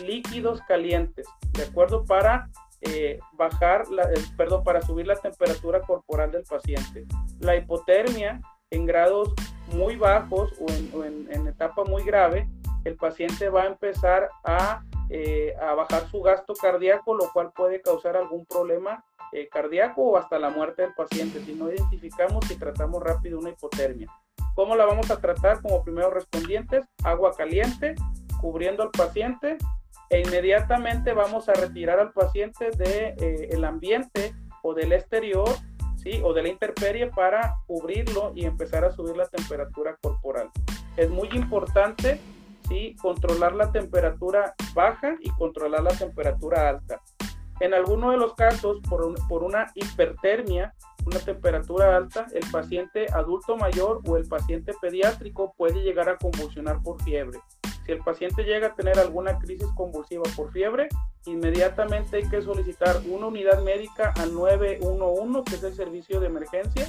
líquidos calientes, ¿de acuerdo? Para eh, bajar, la, perdón, para subir la temperatura corporal del paciente. La hipotermia en grados muy bajos o en, etapa muy grave, el paciente va a empezar a, eh, a, bajar su gasto cardíaco, lo cual puede causar algún problema eh, cardíaco o hasta la muerte del paciente si no identificamos y tratamos rápido una hipotermia. ¿Cómo la vamos a tratar? Como primeros respondientes, agua caliente, cubriendo al paciente e inmediatamente vamos a retirar al paciente del de, eh, ambiente o del exterior, ¿sí? O de la intemperie para cubrirlo y empezar a subir la temperatura corporal. Es muy importante, ¿sí? Controlar la temperatura baja y controlar la temperatura alta. En algunos de los casos, por, por una hipertermia, una temperatura alta, el paciente adulto mayor o el paciente pediátrico puede llegar a convulsionar por fiebre. Si el paciente llega a tener alguna crisis convulsiva por fiebre, inmediatamente hay que solicitar una unidad médica al 911, que es el servicio de emergencia,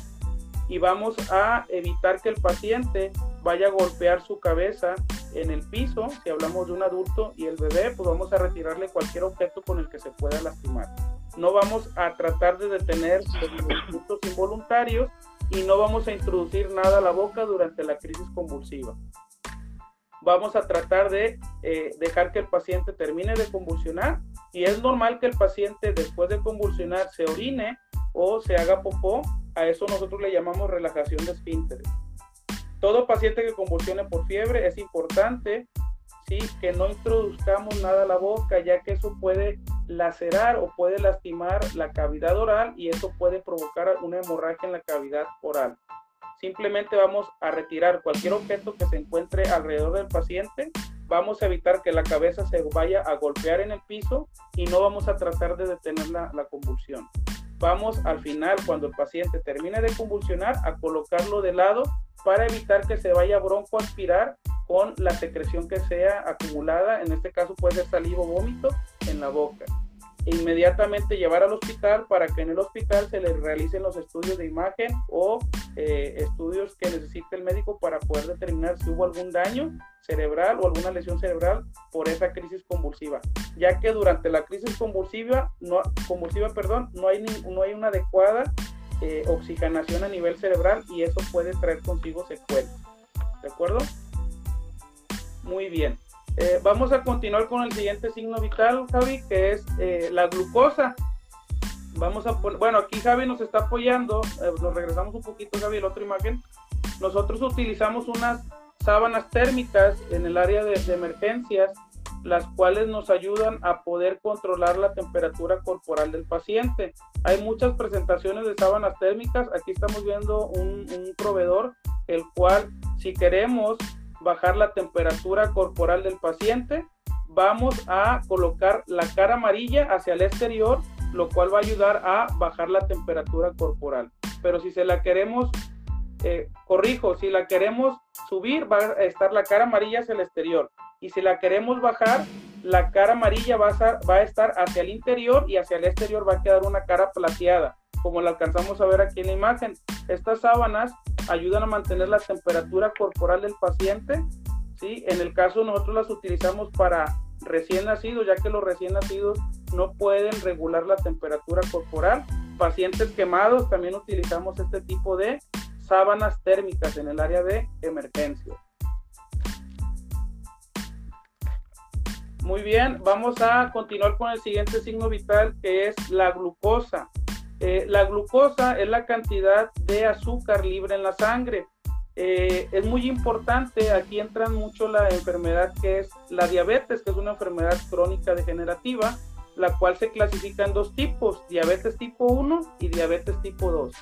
y vamos a evitar que el paciente vaya a golpear su cabeza en el piso, si hablamos de un adulto y el bebé, pues vamos a retirarle cualquier objeto con el que se pueda lastimar. No vamos a tratar de detener los movimientos involuntarios y no vamos a introducir nada a la boca durante la crisis convulsiva vamos a tratar de eh, dejar que el paciente termine de convulsionar y es normal que el paciente después de convulsionar se orine o se haga popó, a eso nosotros le llamamos relajación de esfínteres. Todo paciente que convulsione por fiebre es importante ¿sí? que no introduzcamos nada a la boca, ya que eso puede lacerar o puede lastimar la cavidad oral y eso puede provocar una hemorragia en la cavidad oral. Simplemente vamos a retirar cualquier objeto que se encuentre alrededor del paciente. Vamos a evitar que la cabeza se vaya a golpear en el piso y no vamos a tratar de detener la, convulsión. Vamos al final, cuando el paciente termine de convulsionar, a colocarlo de lado para evitar que se vaya bronco aspirar con la secreción que sea acumulada, en este caso puede ser saliva o vómito en la boca. Inmediatamente llevar al hospital para que en el hospital se le realicen los estudios de imagen o eh, estudios que necesite el médico para poder determinar si hubo algún daño cerebral o alguna lesión cerebral por esa crisis convulsiva, ya que durante la crisis convulsiva, no, convulsiva perdón, no, hay, no hay una adecuada eh, oxigenación a nivel cerebral y eso puede traer consigo secuelas. ¿De acuerdo? Muy bien. Eh, vamos a continuar con el siguiente signo vital, Javi, que es eh, la glucosa. Vamos a poner, bueno, aquí Javi nos está apoyando, eh, nos regresamos un poquito, Javi, la otra imagen. Nosotros utilizamos unas sábanas térmicas en el área de, de emergencias, las cuales nos ayudan a poder controlar la temperatura corporal del paciente. Hay muchas presentaciones de sábanas térmicas. Aquí estamos viendo un, un proveedor, el cual si queremos bajar la temperatura corporal del paciente, vamos a colocar la cara amarilla hacia el exterior, lo cual va a ayudar a bajar la temperatura corporal. Pero si se la queremos, eh, corrijo, si la queremos subir, va a estar la cara amarilla hacia el exterior. Y si la queremos bajar, la cara amarilla va va a estar hacia el interior y hacia el exterior va a quedar una cara plateada, como la alcanzamos a ver aquí en la imagen. Estas sábanas ayudan a mantener la temperatura corporal del paciente. ¿sí? En el caso nosotros las utilizamos para recién nacidos, ya que los recién nacidos no pueden regular la temperatura corporal. Pacientes quemados también utilizamos este tipo de sábanas térmicas en el área de emergencia. Muy bien, vamos a continuar con el siguiente signo vital que es la glucosa. Eh, la glucosa es la cantidad de azúcar libre en la sangre. Eh, es muy importante, aquí entra mucho la enfermedad que es la diabetes, que es una enfermedad crónica degenerativa, la cual se clasifica en dos tipos, diabetes tipo 1 y diabetes tipo 2.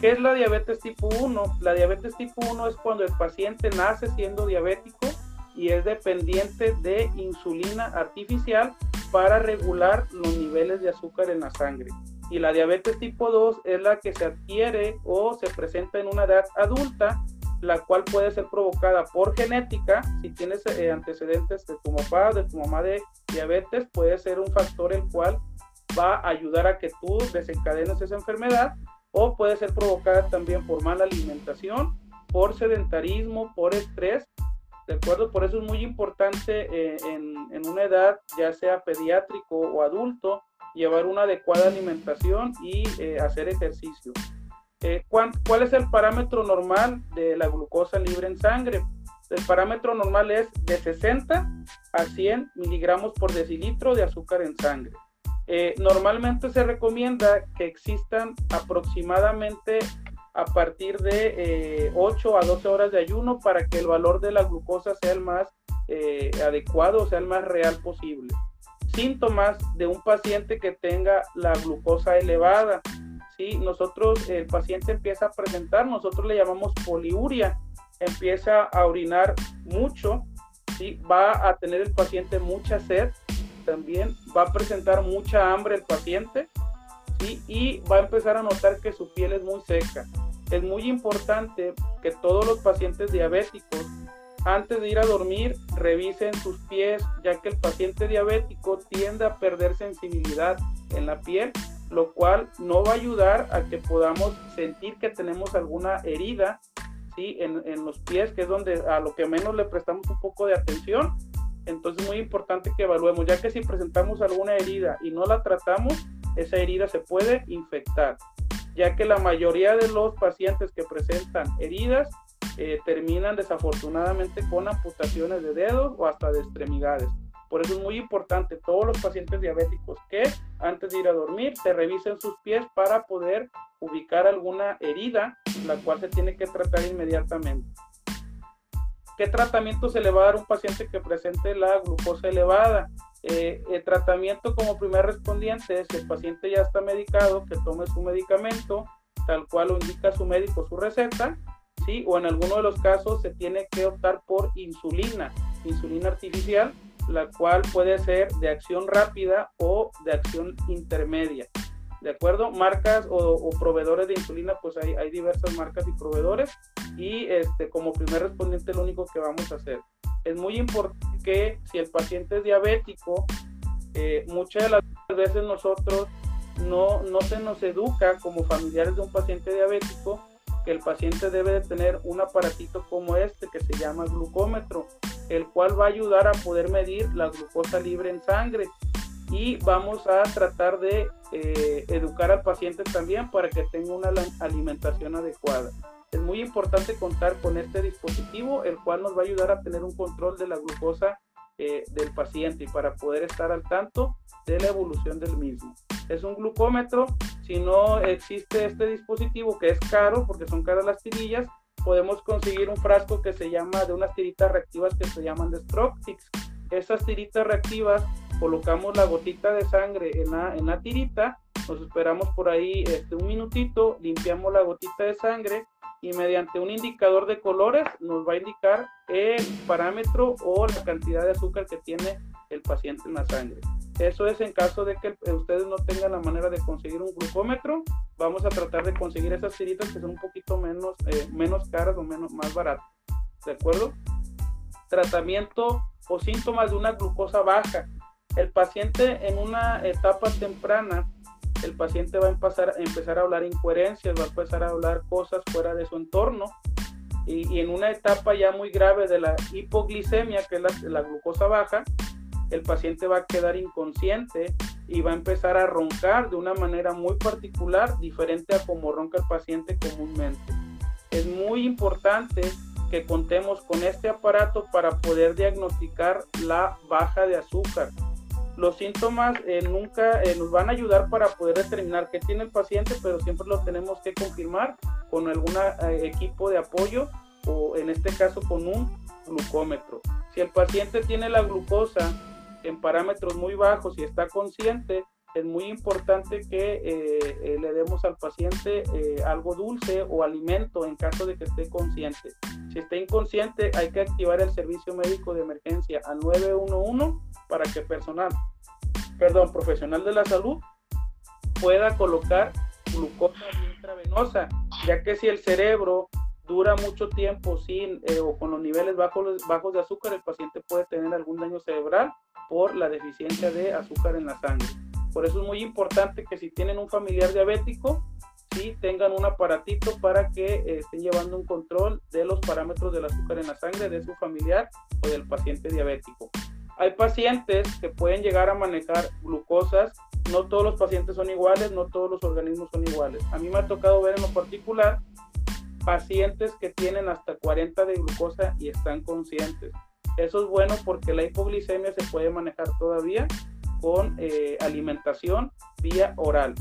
¿Qué es la diabetes tipo 1? La diabetes tipo 1 es cuando el paciente nace siendo diabético y es dependiente de insulina artificial para regular los niveles de azúcar en la sangre y la diabetes tipo 2 es la que se adquiere o se presenta en una edad adulta, la cual puede ser provocada por genética, si tienes eh, antecedentes de tu papá, de tu mamá de diabetes, puede ser un factor el cual va a ayudar a que tú desencadenes esa enfermedad, o puede ser provocada también por mala alimentación, por sedentarismo, por estrés, ¿de acuerdo? Por eso es muy importante eh, en una edad, ya sea pediátrico o adulto, llevar una adecuada alimentación y eh, hacer ejercicio. Eh, ¿cuál, es el parámetro normal de la glucosa libre en sangre? El parámetro normal es de 60 a 100 miligramos por decilitro de azúcar en sangre. Eh, normalmente se recomienda que existan aproximadamente a partir de 8 a 12 horas de ayuno para que el valor de la glucosa sea el más adecuado, sea el más real posible síntomas de un paciente que tenga la glucosa elevada. ¿sí? Nosotros, el paciente empieza a presentar, nosotros le llamamos poliuria, empieza a orinar mucho, ¿sí? va a tener el paciente mucha sed, también va a presentar mucha hambre el paciente ¿sí? y va a empezar a notar que su piel es muy seca. Es muy importante que todos los pacientes diabéticos antes de ir a dormir, revisen sus pies, ya que el paciente diabético tiende a perder sensibilidad en la piel, lo cual no va a ayudar a que podamos sentir que tenemos alguna herida ¿sí? en, en los pies, que es donde a lo que menos le prestamos un poco de atención. Entonces es muy importante que evaluemos, ya que si presentamos alguna herida y no la tratamos, esa herida se puede infectar, ya que la mayoría de los pacientes que presentan heridas eh, terminan desafortunadamente con amputaciones de dedos o hasta de extremidades. Por eso es muy importante todos los pacientes diabéticos que antes de ir a dormir se revisen sus pies para poder ubicar alguna herida, la cual se tiene que tratar inmediatamente. ¿Qué tratamiento se le va a dar a un paciente que presente la glucosa elevada? Eh, el tratamiento como primer respondiente es si el paciente ya está medicado, que tome su medicamento, tal cual lo indica su médico, su receta, ¿sí? O en alguno de los casos se tiene que optar por insulina, insulina artificial, la cual puede ser de acción rápida o de acción intermedia. ¿De acuerdo? Marcas o, proveedores de insulina, pues hay, hay, diversas marcas y proveedores. Y este, como primer respondiente, lo único que vamos a hacer. Es muy importante que si el paciente es diabético, eh, muchas de las veces nosotros no, no se nos educa como familiares de un paciente diabético que el paciente debe de tener un aparatito como este que se llama glucómetro, el cual va a ayudar a poder medir la glucosa libre en sangre y vamos a tratar de eh, educar al paciente también para que tenga una alimentación adecuada. Es muy importante contar con este dispositivo, el cual nos va a ayudar a tener un control de la glucosa eh, del paciente y para poder estar al tanto de la evolución del mismo. Es un glucómetro, si no existe este dispositivo que es caro porque son caras las tirillas, podemos conseguir un frasco que se llama de unas tiritas reactivas que se llaman de Stroctix. Esas tiritas reactivas colocamos la gotita de sangre en la, en la tirita, nos esperamos por ahí este, un minutito, limpiamos la gotita de sangre y mediante un indicador de colores nos va a indicar el parámetro o la cantidad de azúcar que tiene el paciente en la sangre. Eso es en caso de que ustedes no tengan la manera de conseguir un glucómetro. Vamos a tratar de conseguir esas tiritas que son un poquito menos, eh, menos caras o menos, más baratas. ¿De acuerdo? Tratamiento o síntomas de una glucosa baja. El paciente en una etapa temprana el paciente va a empezar, a empezar a hablar incoherencias, va a empezar a hablar cosas fuera de su entorno. Y, en una etapa ya muy grave de la hipoglicemia, que es la, glucosa baja, el paciente va a quedar inconsciente y va a empezar a roncar de una manera muy particular, diferente a como ronca el paciente comúnmente. Es muy importante que contemos con este aparato para poder diagnosticar la baja de azúcar los síntomas eh, nunca eh, nos van a ayudar para poder determinar qué tiene el paciente, pero siempre lo tenemos que confirmar con algún eh, equipo de apoyo o en este caso con un glucómetro. Si el paciente tiene la glucosa en parámetros muy bajos y está consciente, es muy importante que le demos al paciente algo dulce o alimento en caso de que esté consciente. Si está inconsciente, hay que activar el servicio médico de emergencia al 911 para que personal, perdón, profesional de la salud pueda colocar glucosa intravenosa, ya que si el cerebro dura mucho tiempo sin eh, o con los niveles bajos, bajos de azúcar, el paciente puede tener algún daño cerebral por la deficiencia de azúcar en la sangre. Por eso es muy importante que si tienen un familiar diabético, sí tengan un aparatito para que eh, estén llevando un control de los parámetros del azúcar en la sangre de su familiar o del paciente diabético. Hay pacientes que pueden llegar a manejar glucosas, no todos los pacientes son iguales, no todos los organismos son iguales. A mí me ha tocado ver en lo particular pacientes que tienen hasta 40 de glucosa y están conscientes. Eso es bueno porque la hipoglicemia se puede manejar todavía con eh, alimentación vía oral.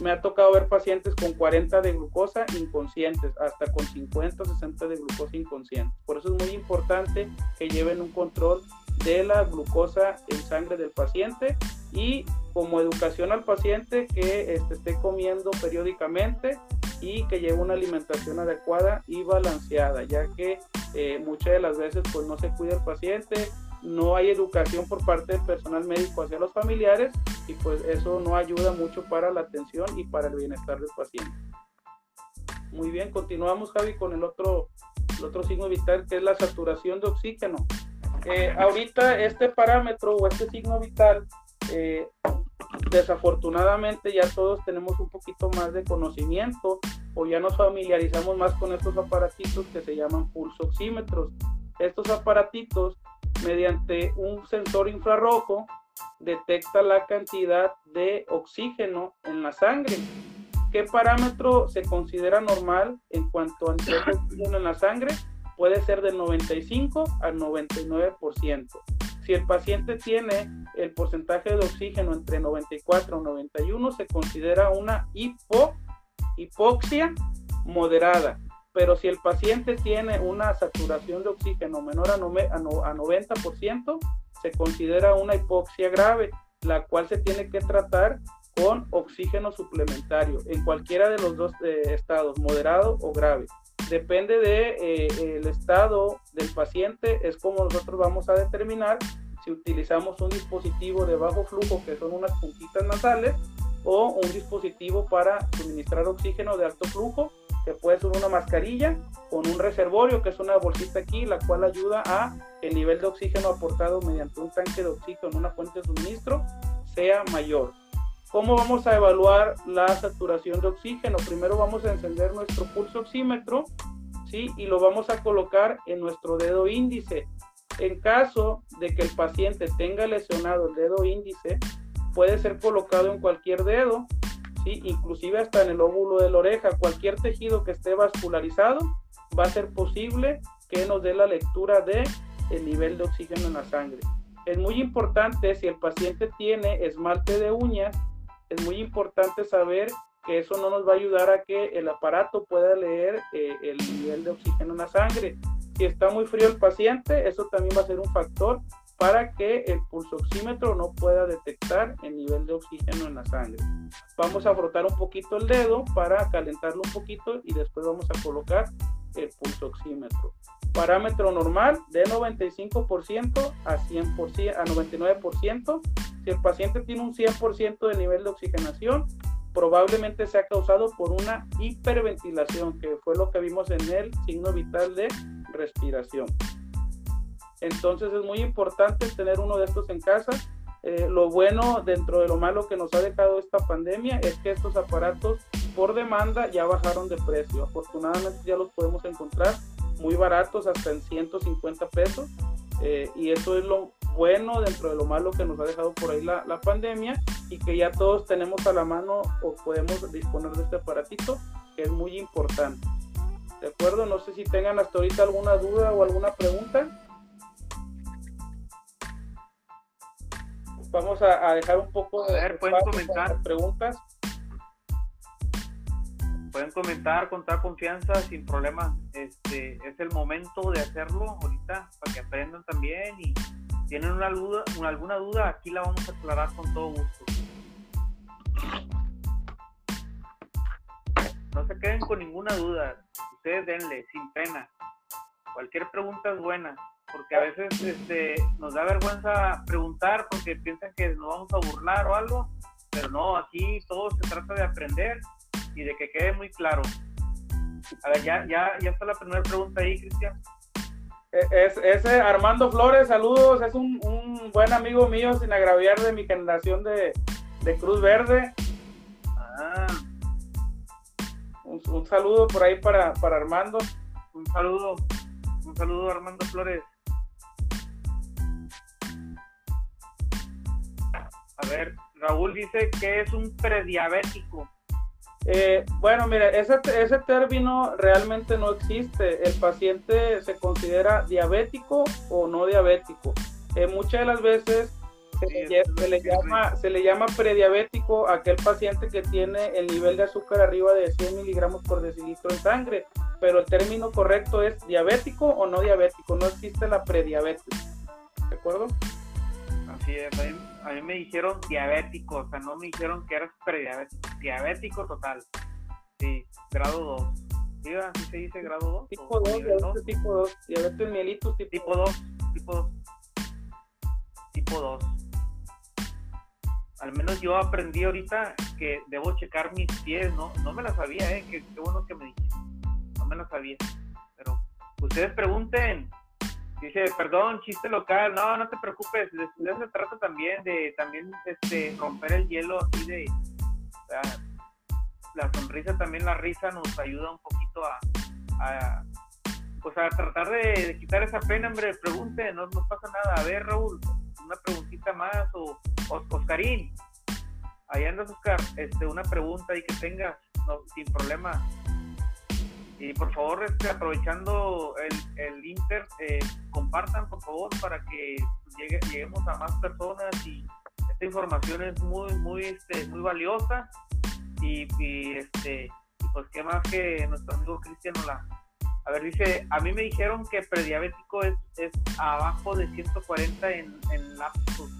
Me ha tocado ver pacientes con 40 de glucosa inconscientes, hasta con 50 o 60 de glucosa inconsciente. Por eso es muy importante que lleven un control de la glucosa en sangre del paciente y como educación al paciente que este, esté comiendo periódicamente y que lleve una alimentación adecuada y balanceada, ya que eh, muchas de las veces pues no se cuida el paciente, no hay educación por parte del personal médico hacia los familiares y pues eso no ayuda mucho para la atención y para el bienestar del paciente. Muy bien, continuamos Javi con el otro, el otro signo vital que es la saturación de oxígeno. Eh, ahorita este parámetro o este signo vital, eh, desafortunadamente ya todos tenemos un poquito más de conocimiento o ya nos familiarizamos más con estos aparatitos que se llaman pulsoxímetros. Estos aparatitos, mediante un sensor infrarrojo, detecta la cantidad de oxígeno en la sangre. ¿Qué parámetro se considera normal en cuanto a oxígeno en la sangre? puede ser del 95 al 99%. Si el paciente tiene el porcentaje de oxígeno entre 94 y 91, se considera una hipo, hipoxia moderada. Pero si el paciente tiene una saturación de oxígeno menor a, 90%, se considera una hipoxia grave, la cual se tiene que tratar con oxígeno suplementario en cualquiera de los dos eh, estados, moderado o grave depende de eh, estado del paciente, es como nosotros vamos a determinar si utilizamos un dispositivo de bajo flujo, que son unas puntitas nasales, o un dispositivo para suministrar oxígeno de alto flujo, que puede ser una mascarilla con un reservorio, que es una bolsita aquí, la cual ayuda a el nivel de oxígeno aportado mediante un tanque de oxígeno en una fuente de suministro sea mayor. ¿Cómo vamos a evaluar la saturación de oxígeno? Primero vamos a encender nuestro pulso oxímetro, ¿sí? Y lo vamos a colocar en nuestro dedo índice. En caso de que el paciente tenga lesionado el dedo índice, puede ser colocado en cualquier dedo, ¿sí? inclusive hasta en el óvulo de la oreja. Cualquier tejido que esté vascularizado va a ser posible que nos dé la lectura de el nivel de oxígeno en la sangre. Es muy importante si el paciente tiene esmalte de uñas, es muy importante saber que eso no nos va a ayudar a que el aparato pueda leer eh, el nivel de oxígeno en la sangre. Si está muy frío el paciente, eso también va a ser un factor para que el pulsoxímetro no pueda detectar el nivel de oxígeno en la sangre. Vamos a frotar un poquito el dedo para calentarlo un poquito y después vamos a colocar el pulsoxímetro. Parámetro normal de 95% a 100%, a 99%. El paciente tiene un 100% de nivel de oxigenación, probablemente sea causado por una hiperventilación, que fue lo que vimos en el signo vital de respiración. Entonces es muy importante tener uno de estos en casa. Eh, lo bueno dentro de lo malo que nos ha dejado esta pandemia es que estos aparatos por demanda ya bajaron de precio. Afortunadamente ya los podemos encontrar muy baratos, hasta en 150 pesos. Eh, y eso es lo bueno dentro de lo malo que nos ha dejado por ahí la, la, pandemia y que ya todos tenemos a la mano o podemos disponer de este aparatito que es muy importante. ¿De acuerdo? No sé si tengan hasta ahorita alguna duda o alguna pregunta. Vamos a, dejar un poco de ver, pueden comentar preguntas. Pueden comentar con toda confianza, sin problema. Este es el momento de hacerlo ahorita para que aprendan también y tienen una alguna duda, aquí la vamos a aclarar con todo gusto. No se queden con ninguna duda, ustedes denle, sin pena. Cualquier pregunta es buena porque a veces este, nos da vergüenza preguntar porque piensan que nos vamos a burlar o algo, pero no, aquí todo se trata de aprender y de que quede muy claro. A ver, ya, ya, ya está la primera pregunta ahí, Cristian. E, es, ese Armando Flores, saludos, es un, un, buen amigo mío sin agraviar de mi generación de, de Cruz Verde. Ah. Un, un, saludo por ahí para, para Armando. Un saludo, un saludo Armando Flores. A ver, Raúl dice que es un prediabético. Eh, bueno, mire, ese, ese término realmente no existe. El paciente se considera diabético o no diabético. Eh, muchas de las veces se, le, llama, se le llama prediabético a aquel paciente que tiene el nivel de azúcar arriba de 100 miligramos por decilitro en sangre, pero el término correcto es diabético o no diabético, no existe la prediabetes. ¿De acuerdo? Así es, a mí, me dijeron diabético, o sea, no me dijeron que eras prediabético, diabético total. Sí, grado 2. ¿Sí, ¿Sí se dice grado 2? Tipo 2, diabetes tipo 2, diabetes mellitus tipo, tipo 2. Tipo 2. Tipo 2. Al menos yo aprendí ahorita que debo checar mis pies, ¿no? No me la sabía, ¿eh? Qué, qué bueno que me dijiste. No me la sabía. Pero ustedes pregunten, Dice, perdón, chiste local, no, no te preocupes, de, eso se trata también, de también este, romper el hielo así de, la sonrisa también, la risa nos ayuda un poquito a, pues a tratar de, quitar esa pena, hombre, pregunte, no, no pasa nada, a ver Raúl, una preguntita más, o, Oscarín, ahí andas Oscar, este, una pregunta ahí que tengas, no, sin problema, y por favor, este, aprovechando el, el Inter, eh, compartan por favor para que llegue, lleguemos a más personas y esta información es muy, muy, este, muy valiosa y, y este, pues qué más que nuestro amigo Cristiano la... A ver, dice, a mí me dijeron que prediabético es, es abajo de 140 en, en lapsus.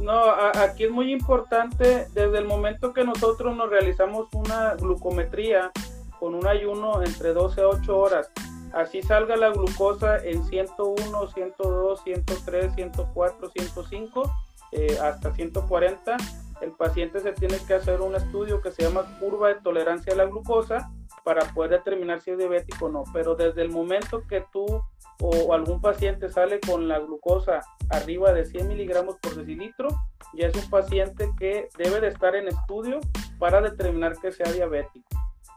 No, aquí es muy importante, desde el momento que nosotros nos realizamos una glucometría, con un ayuno entre 12 a 8 horas. Así salga la glucosa en 101, 102, 103, 104, 105, hasta 140. El paciente se tiene que hacer un estudio que se llama curva de tolerancia a la glucosa para poder determinar si es diabético o no. Pero desde el momento que tú o algún paciente sale con la glucosa arriba de 100 miligramos por decilitro, ya es un paciente que debe de estar en estudio para determinar que sea diabético.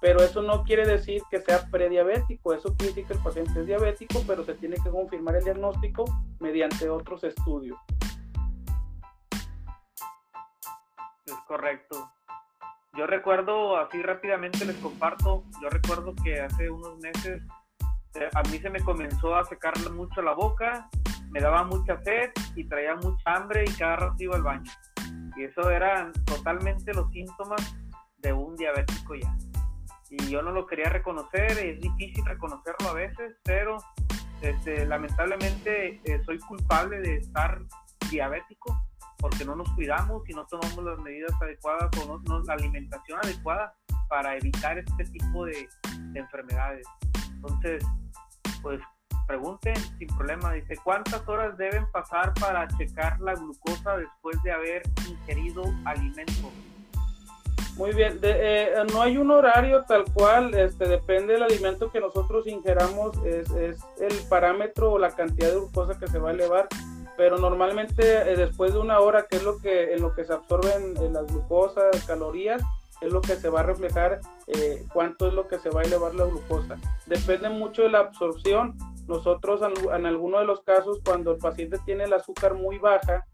Pero eso no quiere decir que sea prediabético, eso quiere decir que el paciente es diabético, pero se tiene que confirmar el diagnóstico mediante otros estudios. Es correcto. Yo recuerdo, así rápidamente les comparto, yo recuerdo que hace unos meses eh, a mí se me comenzó a secar mucho la boca, me daba mucha sed y traía mucha hambre y cada rato iba al baño. Y eso eran totalmente los síntomas de un diabético ya. Y yo no lo quería reconocer, es difícil reconocerlo a veces, pero este, lamentablemente eh, soy culpable de estar diabético porque no nos cuidamos y no tomamos las medidas adecuadas o no, la alimentación adecuada para evitar este tipo de, enfermedades. Entonces, pues pregunten sin problema, dice, ¿cuántas horas deben pasar para checar la glucosa después de haber ingerido alimento? Muy bien, eh, no hay un horario tal cual, este, depende del alimento que nosotros ingeramos, es, el parámetro o la cantidad de glucosa que se va a elevar pero normalmente eh, después de una hora, que es lo que en lo que se absorben eh, las glucosas, calorías, es lo que se va a reflejar cuánto es lo que se va a elevar la glucosa. Depende mucho de la absorción. Nosotros en, algunos de los casos, cuando el paciente tiene el azúcar muy baja,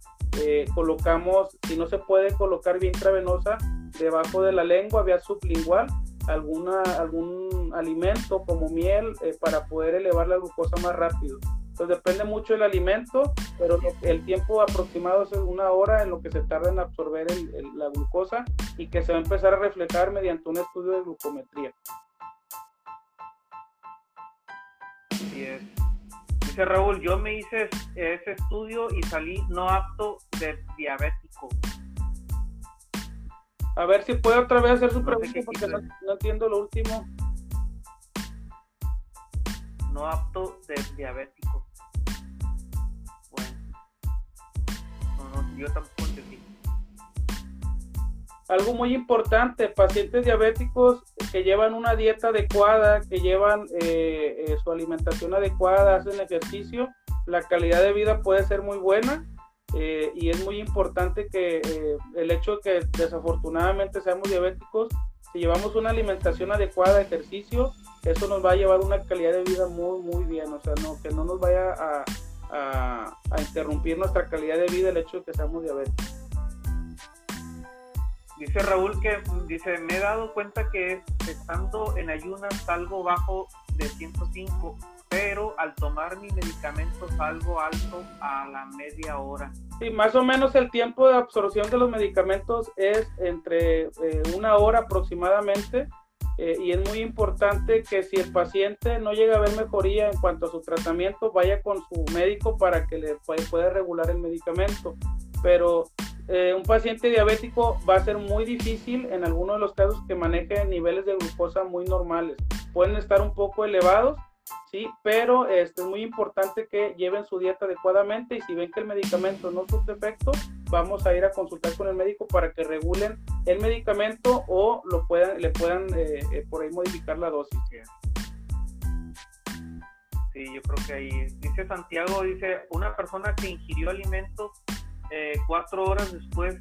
colocamos, si no se puede colocar vía intravenosa, debajo de la lengua, vía sublingual, alguna, algún alimento como miel para poder elevar la glucosa más rápido. Entonces depende mucho del alimento, pero el tiempo aproximado es una hora en lo que se tarda en absorber la glucosa y que se va a empezar a reflejar mediante un estudio de glucometría. Dice Raúl, yo me hice ese estudio y salí no apto de diabético. A ver si puede otra vez hacer su pregunta porque no entiendo lo último. No apto de diabético. yo tampoco entendí. Algo muy importante, pacientes diabéticos que llevan una dieta adecuada, que llevan eh, eh, su alimentación adecuada, hacen ejercicio, la calidad de vida puede ser muy buena eh, y es muy importante que el hecho de que desafortunadamente seamos diabéticos, si llevamos una alimentación adecuada, ejercicio, eso nos va a llevar una calidad de vida muy, muy bien, o sea, no, que no nos vaya a, a, interrumpir nuestra calidad de vida el hecho de que seamos diabéticos. Dice Raúl que dice, me he dado cuenta que estando en ayunas salgo bajo de 105, pero al tomar mi medicamento salgo alto a la media hora. Sí, más o menos el tiempo de absorción de los medicamentos es entre eh, una hora aproximadamente eh, y es muy importante que si el paciente no llega a ver mejoría en cuanto a su tratamiento, vaya con su médico para que le pueda regular el medicamento. Pero eh, un paciente diabético va a ser muy difícil en algunos de los casos que maneje niveles de glucosa muy normales. Pueden estar un poco elevados, sí, pero este, es muy importante que lleven su dieta adecuadamente y si ven que el medicamento no surte efecto, vamos a ir a consultar con el médico para que regulen el medicamento o lo puedan, le puedan eh, eh, por ahí modificar la dosis. Sí, yo creo que ahí dice Santiago, dice una persona que ingirió alimentos eh, cuatro horas después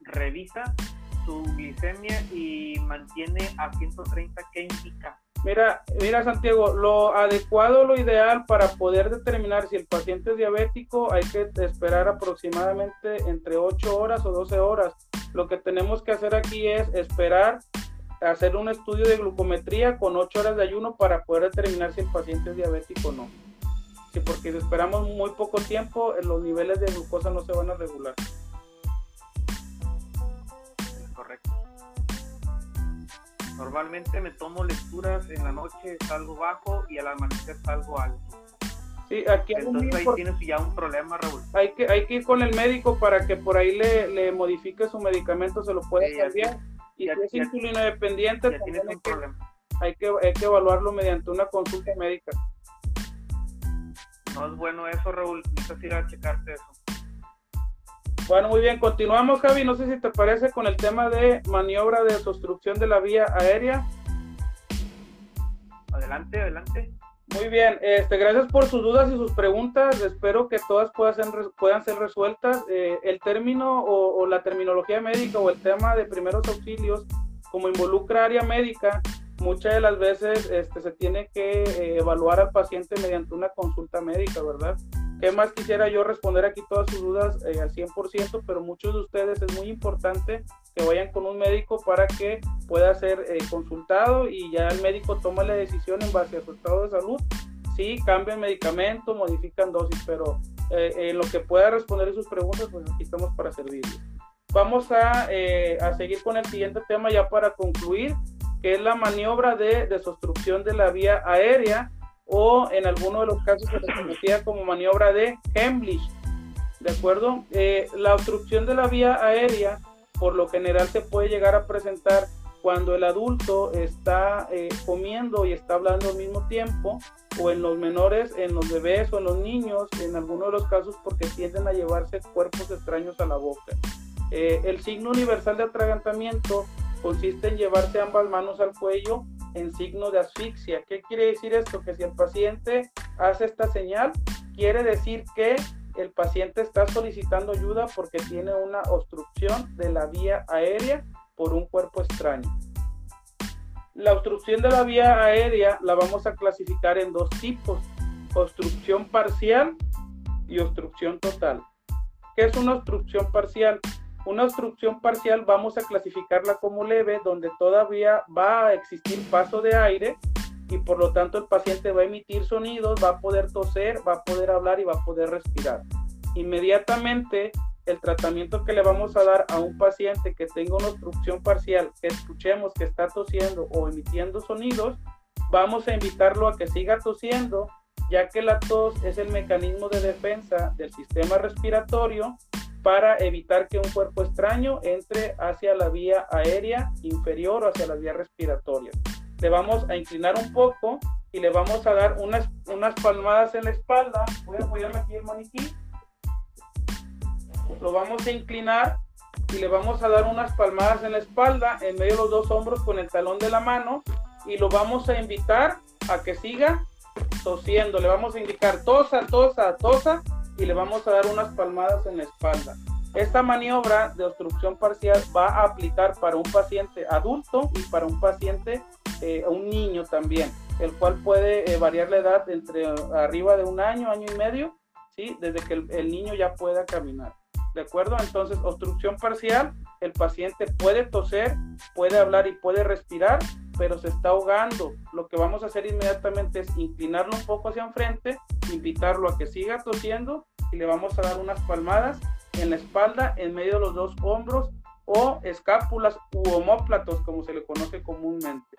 revisa su glicemia y mantiene a 130, ¿qué indica? Mira, mira Santiago, lo adecuado, lo ideal para poder determinar si el paciente es diabético hay que esperar aproximadamente entre 8 horas o 12 horas. Lo que tenemos que hacer aquí es esperar hacer un estudio de glucometría con 8 horas de ayuno para poder determinar si el paciente es diabético o no. Sí, porque si esperamos muy poco tiempo, los niveles de glucosa no se van a regular. Correcto. Normalmente me tomo lecturas en la noche, salgo bajo y al amanecer salgo alto. Sí, aquí Entonces ahí tienes ya un problema, Raúl. Hay que, hay que ir con el médico para que por ahí le, le modifique su medicamento, se lo pueda cambiar. Y si es insulina dependiente, que, hay, que, hay que evaluarlo mediante una consulta médica. No es bueno eso, Raúl. Necesitas ir a checarte eso. Bueno, muy bien, continuamos, Javi. No sé si te parece con el tema de maniobra de obstrucción de la vía aérea. Adelante, adelante. Muy bien, este, gracias por sus dudas y sus preguntas. Espero que todas puedan ser, puedan ser resueltas. Eh, el término o, la terminología médica o el tema de primeros auxilios, como involucra área médica, muchas de las veces este, se tiene que eh, evaluar al paciente mediante una consulta médica, ¿verdad? ¿Qué más quisiera yo responder aquí todas sus dudas eh, al 100%? Pero muchos de ustedes es muy importante que vayan con un médico para que pueda ser eh, consultado y ya el médico toma la decisión en base a su estado de salud. Sí, cambian medicamento, modifican dosis, pero en lo que pueda responder sus preguntas, pues aquí estamos para servirles. Vamos a, a seguir con el siguiente tema ya para concluir que es la maniobra de desobstrucción de la vía aérea o en algunos de los casos se le como maniobra de Hemlich. ¿De acuerdo? Eh, la obstrucción de la vía aérea por lo general se puede llegar a presentar cuando el adulto está eh, comiendo y está hablando al mismo tiempo, o en los menores, en los bebés o en los niños, en algunos de los casos porque tienden a llevarse cuerpos extraños a la boca. Eh, el signo universal de atragantamiento consiste en llevarse ambas manos al cuello en signo de asfixia. ¿Qué quiere decir esto? Que si el paciente hace esta señal, quiere decir que el paciente está solicitando ayuda porque tiene una obstrucción de la vía aérea por un cuerpo extraño. La obstrucción de la vía aérea la vamos a clasificar en dos tipos, obstrucción parcial y obstrucción total. ¿Qué es una obstrucción parcial? Una obstrucción parcial vamos a clasificarla como leve, donde todavía va a existir paso de aire y por lo tanto el paciente va a emitir sonidos, va a poder toser, va a poder hablar y va a poder respirar. Inmediatamente el tratamiento que le vamos a dar a un paciente que tenga una obstrucción parcial, que escuchemos que está tosiendo o emitiendo sonidos, vamos a invitarlo a que siga tosiendo, ya que la tos es el mecanismo de defensa del sistema respiratorio para evitar que un cuerpo extraño entre hacia la vía aérea inferior o hacia la vía respiratoria. Le vamos a inclinar un poco y le vamos a dar unas, unas palmadas en la espalda. Voy a apoyarme aquí el maniquí. Lo vamos a inclinar y le vamos a dar unas palmadas en la espalda, en medio de los dos hombros con el talón de la mano y lo vamos a invitar a que siga tosiendo. Le vamos a indicar tosa, tosa, tosa y le vamos a dar unas palmadas en la espalda. Esta maniobra de obstrucción parcial va a aplicar para un paciente adulto y para un paciente, eh, un niño también, el cual puede eh, variar la edad entre arriba de un año, año y medio, ¿sí? desde que el, niño ya pueda caminar. ¿De acuerdo? Entonces, obstrucción parcial, el paciente puede toser, puede hablar y puede respirar, pero se está ahogando. Lo que vamos a hacer inmediatamente es inclinarlo un poco hacia enfrente, invitarlo a que siga tosiendo y le vamos a dar unas palmadas en la espalda, en medio de los dos hombros o escápulas u homóplatos, como se le conoce comúnmente.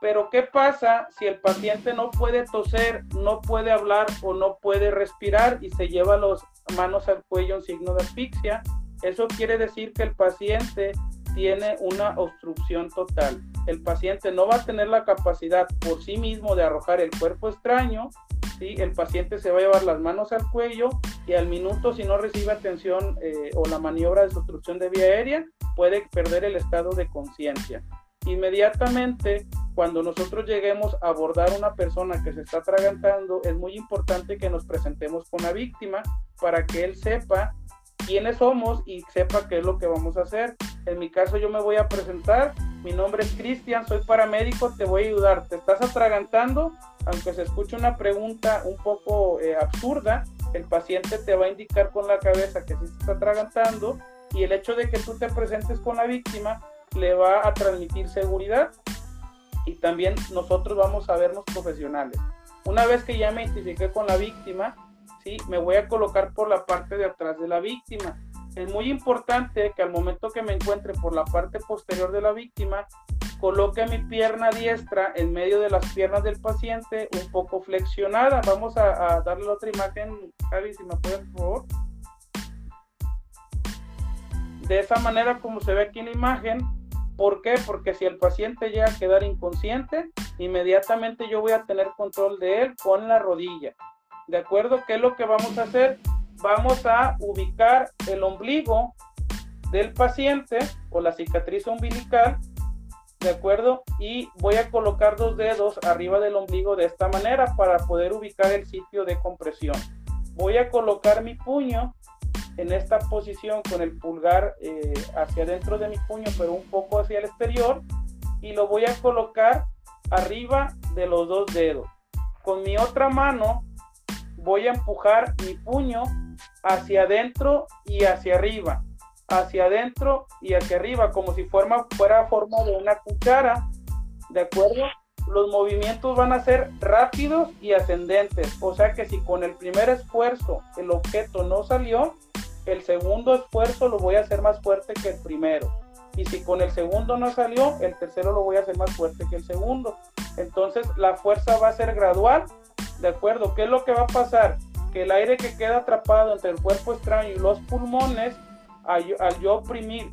Pero ¿qué pasa si el paciente no puede toser, no puede hablar o no puede respirar y se lleva las manos al cuello en signo de asfixia? Eso quiere decir que el paciente tiene una obstrucción total. El paciente no va a tener la capacidad por sí mismo de arrojar el cuerpo extraño. ¿sí? El paciente se va a llevar las manos al cuello y al minuto, si no recibe atención eh, o la maniobra de obstrucción de vía aérea, puede perder el estado de conciencia. Inmediatamente, cuando nosotros lleguemos a abordar una persona que se está atragantando, es muy importante que nos presentemos con la víctima para que él sepa quiénes somos y sepa qué es lo que vamos a hacer. En mi caso yo me voy a presentar, mi nombre es Cristian, soy paramédico, te voy a ayudar. ¿Te estás atragantando? Aunque se escuche una pregunta un poco eh, absurda, el paciente te va a indicar con la cabeza que sí se está atragantando y el hecho de que tú te presentes con la víctima le va a transmitir seguridad y también nosotros vamos a vernos profesionales. Una vez que ya me identifiqué con la víctima, me voy a colocar por la parte de atrás de la víctima es muy importante que al momento que me encuentre por la parte posterior de la víctima, coloque mi pierna diestra en medio de las piernas del paciente, un poco flexionada. Vamos a, darle otra imagen, Javi, si me pueden, por favor. De esa manera, como se ve aquí en la imagen, ¿por qué? Porque si el paciente llega a quedar inconsciente, inmediatamente yo voy a tener control de él con la rodilla. ¿De acuerdo? ¿Qué es lo que vamos a hacer? vamos a ubicar el ombligo del paciente o la cicatriz umbilical ¿de acuerdo? Y voy a colocar dos dedos arriba del ombligo de esta manera para poder ubicar el sitio de compresión. Voy a colocar mi puño en esta posición con el pulgar eh, hacia adentro de mi puño, pero un poco hacia el exterior, y lo voy a colocar arriba de los dos dedos. Con mi otra mano voy a empujar mi puño hacia adentro y hacia arriba, hacia adentro y hacia arriba, como si fuera, fuera forma de una cuchara, ¿de acuerdo? Los movimientos van a ser rápidos y ascendentes, o sea que si con el primer esfuerzo el objeto no salió, el segundo esfuerzo lo voy a hacer más fuerte que el primero. Y si con el segundo no salió, el tercero lo voy a hacer más fuerte que el segundo. Entonces la fuerza va a ser gradual, ¿de acuerdo? ¿Qué es lo que va a pasar? Que el aire que queda atrapado entre el cuerpo extraño y los pulmones, al, yo oprimir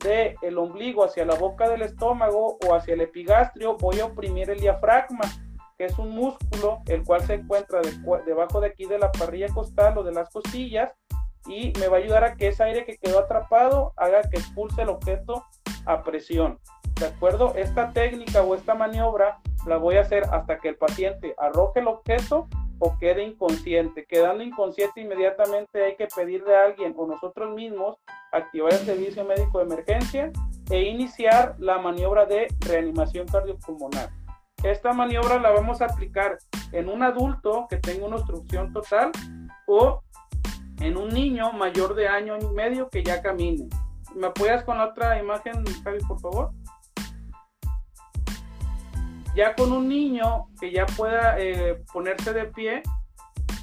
de el ombligo hacia la boca del estómago o hacia el epigastrio, voy a oprimir el diafragma, que es un músculo el cual se encuentra debajo de aquí de la parrilla costal o de las costillas y me va a ayudar a que ese aire que quedó atrapado haga que expulse el objeto a presión. ¿De acuerdo? Esta técnica o esta maniobra la voy a hacer hasta que el paciente arroje el objeto o quede inconsciente. Quedando inconsciente inmediatamente hay que pedirle a alguien o nosotros mismos activar el servicio médico de emergencia e iniciar la maniobra de reanimación cardiopulmonar. Esta maniobra la vamos a aplicar en un adulto que tenga una obstrucción total o en un niño mayor de año y medio que ya camine. ¿Me apoyas con la otra imagen, Javi, por favor? Ya con un niño que ya pueda eh, ponerse de pie,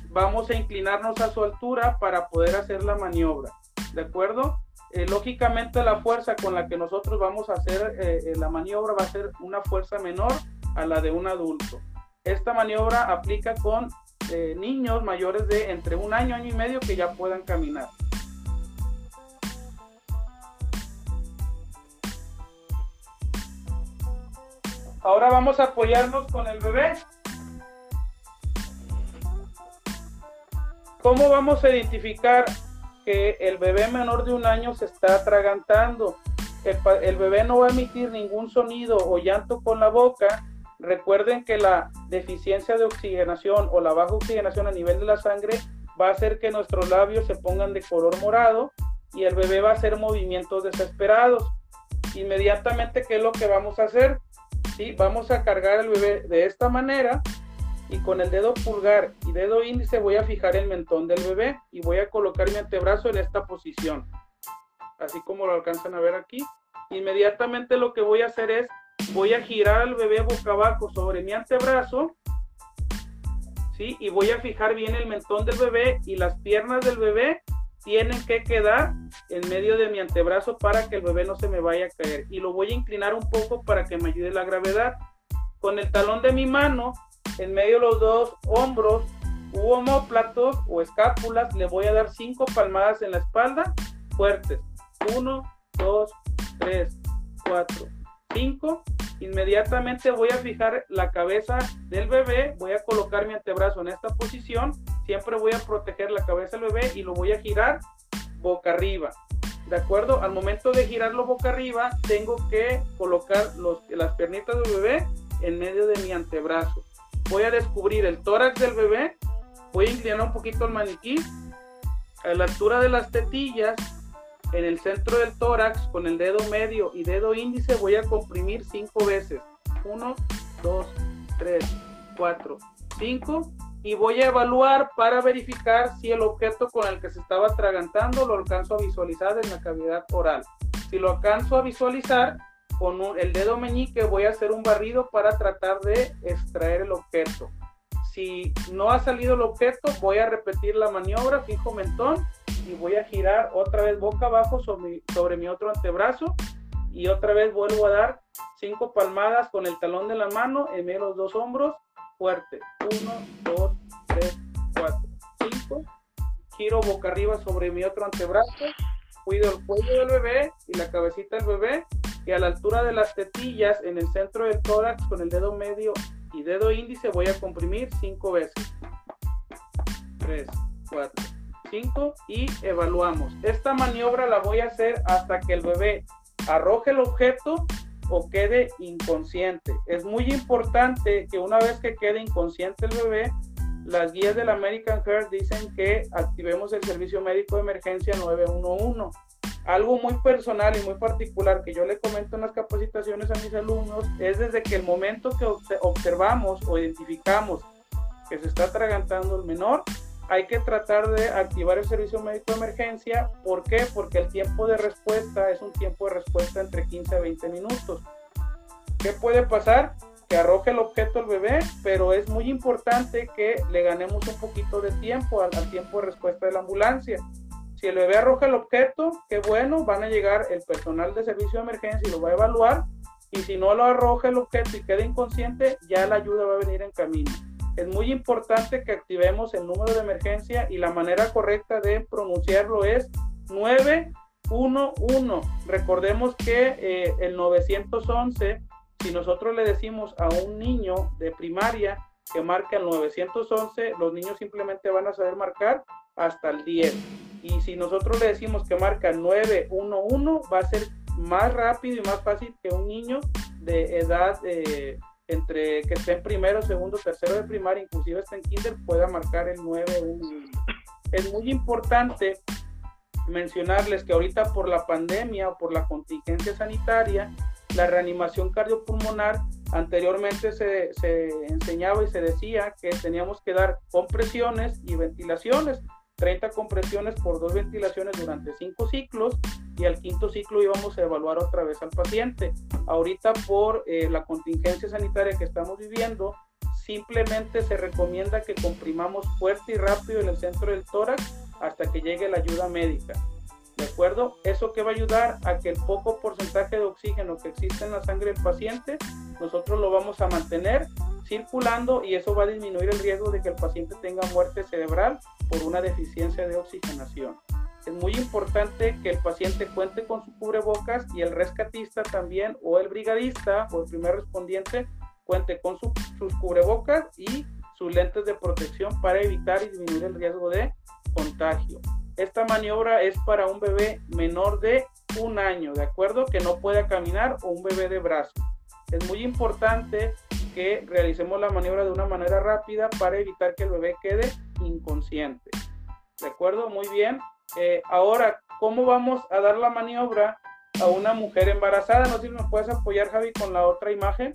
vamos a inclinarnos a su altura para poder hacer la maniobra. ¿De acuerdo? Eh, lógicamente la fuerza con la que nosotros vamos a hacer eh, la maniobra va a ser una fuerza menor a la de un adulto. Esta maniobra aplica con niños mayores de entre un año, año y medio que ya puedan caminar. Ahora vamos a apoyarnos con el bebé. ¿Cómo vamos a identificar que el bebé menor de un año se está atragantando? El, el, bebé no va a emitir ningún sonido o llanto con la boca Recuerden que la deficiencia de oxigenación o la baja oxigenación a nivel de la sangre va a hacer que nuestros labios se pongan de color morado y el bebé va a hacer movimientos desesperados. Inmediatamente, ¿qué es lo que vamos a hacer? Vamos a cargar al bebé de esta manera y con el dedo pulgar y dedo índice voy a fijar el mentón del bebé y voy a colocar mi antebrazo en esta posición. Así como lo alcanzan a ver aquí. Inmediatamente lo que voy a hacer es voy a girar al bebé boca abajo sobre mi antebrazo, ¿sí? Y voy a fijar bien el mentón del bebé y las piernas del bebé tienen que quedar en medio de mi antebrazo para que el bebé no se me vaya a caer. Y lo voy a inclinar un poco para que me ayude la gravedad. Con el talón de mi mano, en medio de los dos hombros u homóplatos o escápulas, le voy a dar cinco palmadas en la espalda fuertes. Uno, dos, tres, cuatro, 5, inmediatamente voy a fijar la cabeza del bebé, voy a colocar mi antebrazo en esta posición, siempre voy a proteger la cabeza del bebé y lo voy a girar boca arriba. ¿De acuerdo? Al momento de girarlo boca arriba, tengo que colocar los, las piernitas del bebé en medio de mi antebrazo. Voy a descubrir el tórax del bebé, voy a inclinar un poquito el maniquí a la altura de las tetillas en el centro del tórax con el dedo medio y dedo índice voy a comprimir cinco veces. 1, 2, 3, 4, 5 y voy a evaluar para verificar si el objeto con el que se estaba atragantando lo alcanzo a visualizar en la cavidad oral. Si lo alcanzo a visualizar, con el dedo meñique voy a hacer un barrido para tratar de extraer el objeto. Si no ha salido el objeto, voy a repetir la maniobra, fijo mentón y voy a girar otra vez boca abajo sobre, mi otro antebrazo y otra vez vuelvo a dar cinco palmadas con el talón de la mano en los dos hombros fuerte. Uno, dos, tres, cuatro, cinco. Giro boca arriba sobre mi otro antebrazo. Cuido el cuello del bebé y la cabecita del bebé. Y a la altura de las tetillas, en el centro del tórax, con el dedo medio y dedo índice, voy a comprimir cinco veces. Tres, cuatro, y evaluamos. Esta maniobra la voy a hacer hasta que el bebé arroje el objeto o quede inconsciente. Es muy importante que una vez que quede inconsciente el bebé, las guías del American Heart dicen que activemos el servicio médico de emergencia 911. Algo muy personal y muy particular que yo le comento en las capacitaciones a mis alumnos es desde que el momento que observamos o identificamos que se está atragantando el menor, hay que tratar de activar el servicio médico de emergencia. ¿Por qué? Porque el tiempo de respuesta es un tiempo de respuesta entre 15 a 20 minutos. ¿Qué puede pasar? Que arroje el objeto al bebé, pero es muy importante que le ganemos un poquito de tiempo al, tiempo de respuesta de la ambulancia. Si el bebé arroja el objeto, qué bueno, van a llegar el personal de servicio de emergencia y lo va a evaluar. Y si no lo arroja el objeto y queda inconsciente, ya la ayuda va a venir en camino es muy importante que activemos el número de emergencia y la manera correcta de pronunciarlo es 911. Recordemos que eh, el 911, si nosotros le decimos a un niño de primaria que marca el 911, los niños simplemente van a saber marcar hasta el 10. Y si nosotros le decimos que marca 911, va a ser más rápido y más fácil que un niño de edad eh, entre que esté en primero, segundo, tercero de primaria, inclusive esté en kinder, pueda marcar el 9 Es muy importante mencionarles que ahorita por la pandemia o por la contingencia sanitaria, la reanimación cardiopulmonar anteriormente se, se enseñaba y se decía que teníamos que dar compresiones y ventilaciones 30 compresiones por dos ventilaciones durante cinco ciclos y al quinto ciclo íbamos a evaluar otra vez al paciente. Ahorita por eh, la contingencia sanitaria que estamos viviendo, simplemente se recomienda que comprimamos fuerte y rápido en el centro del tórax hasta que llegue la ayuda médica. ¿De acuerdo? Eso que va a ayudar a que el poco porcentaje de oxígeno que existe en la sangre del paciente, nosotros lo vamos a mantener circulando y eso va a disminuir el riesgo de que el paciente tenga muerte cerebral por una deficiencia de oxigenación. Es muy importante que el paciente cuente con su cubrebocas y el rescatista también o el brigadista o el primer respondiente cuente con sus cubrebocas y sus lentes de protección para evitar y disminuir el riesgo de contagio. Esta maniobra es para un bebé menor de un año, ¿de acuerdo? Que no pueda caminar o un bebé de brazo. Es muy importante que realicemos la maniobra de una manera rápida para evitar que el bebé quede inconsciente. ¿De acuerdo? Muy bien. Eh, ahora, ¿cómo vamos a dar la maniobra a una mujer embarazada? No sé si me puedes apoyar, Javi, con la otra imagen.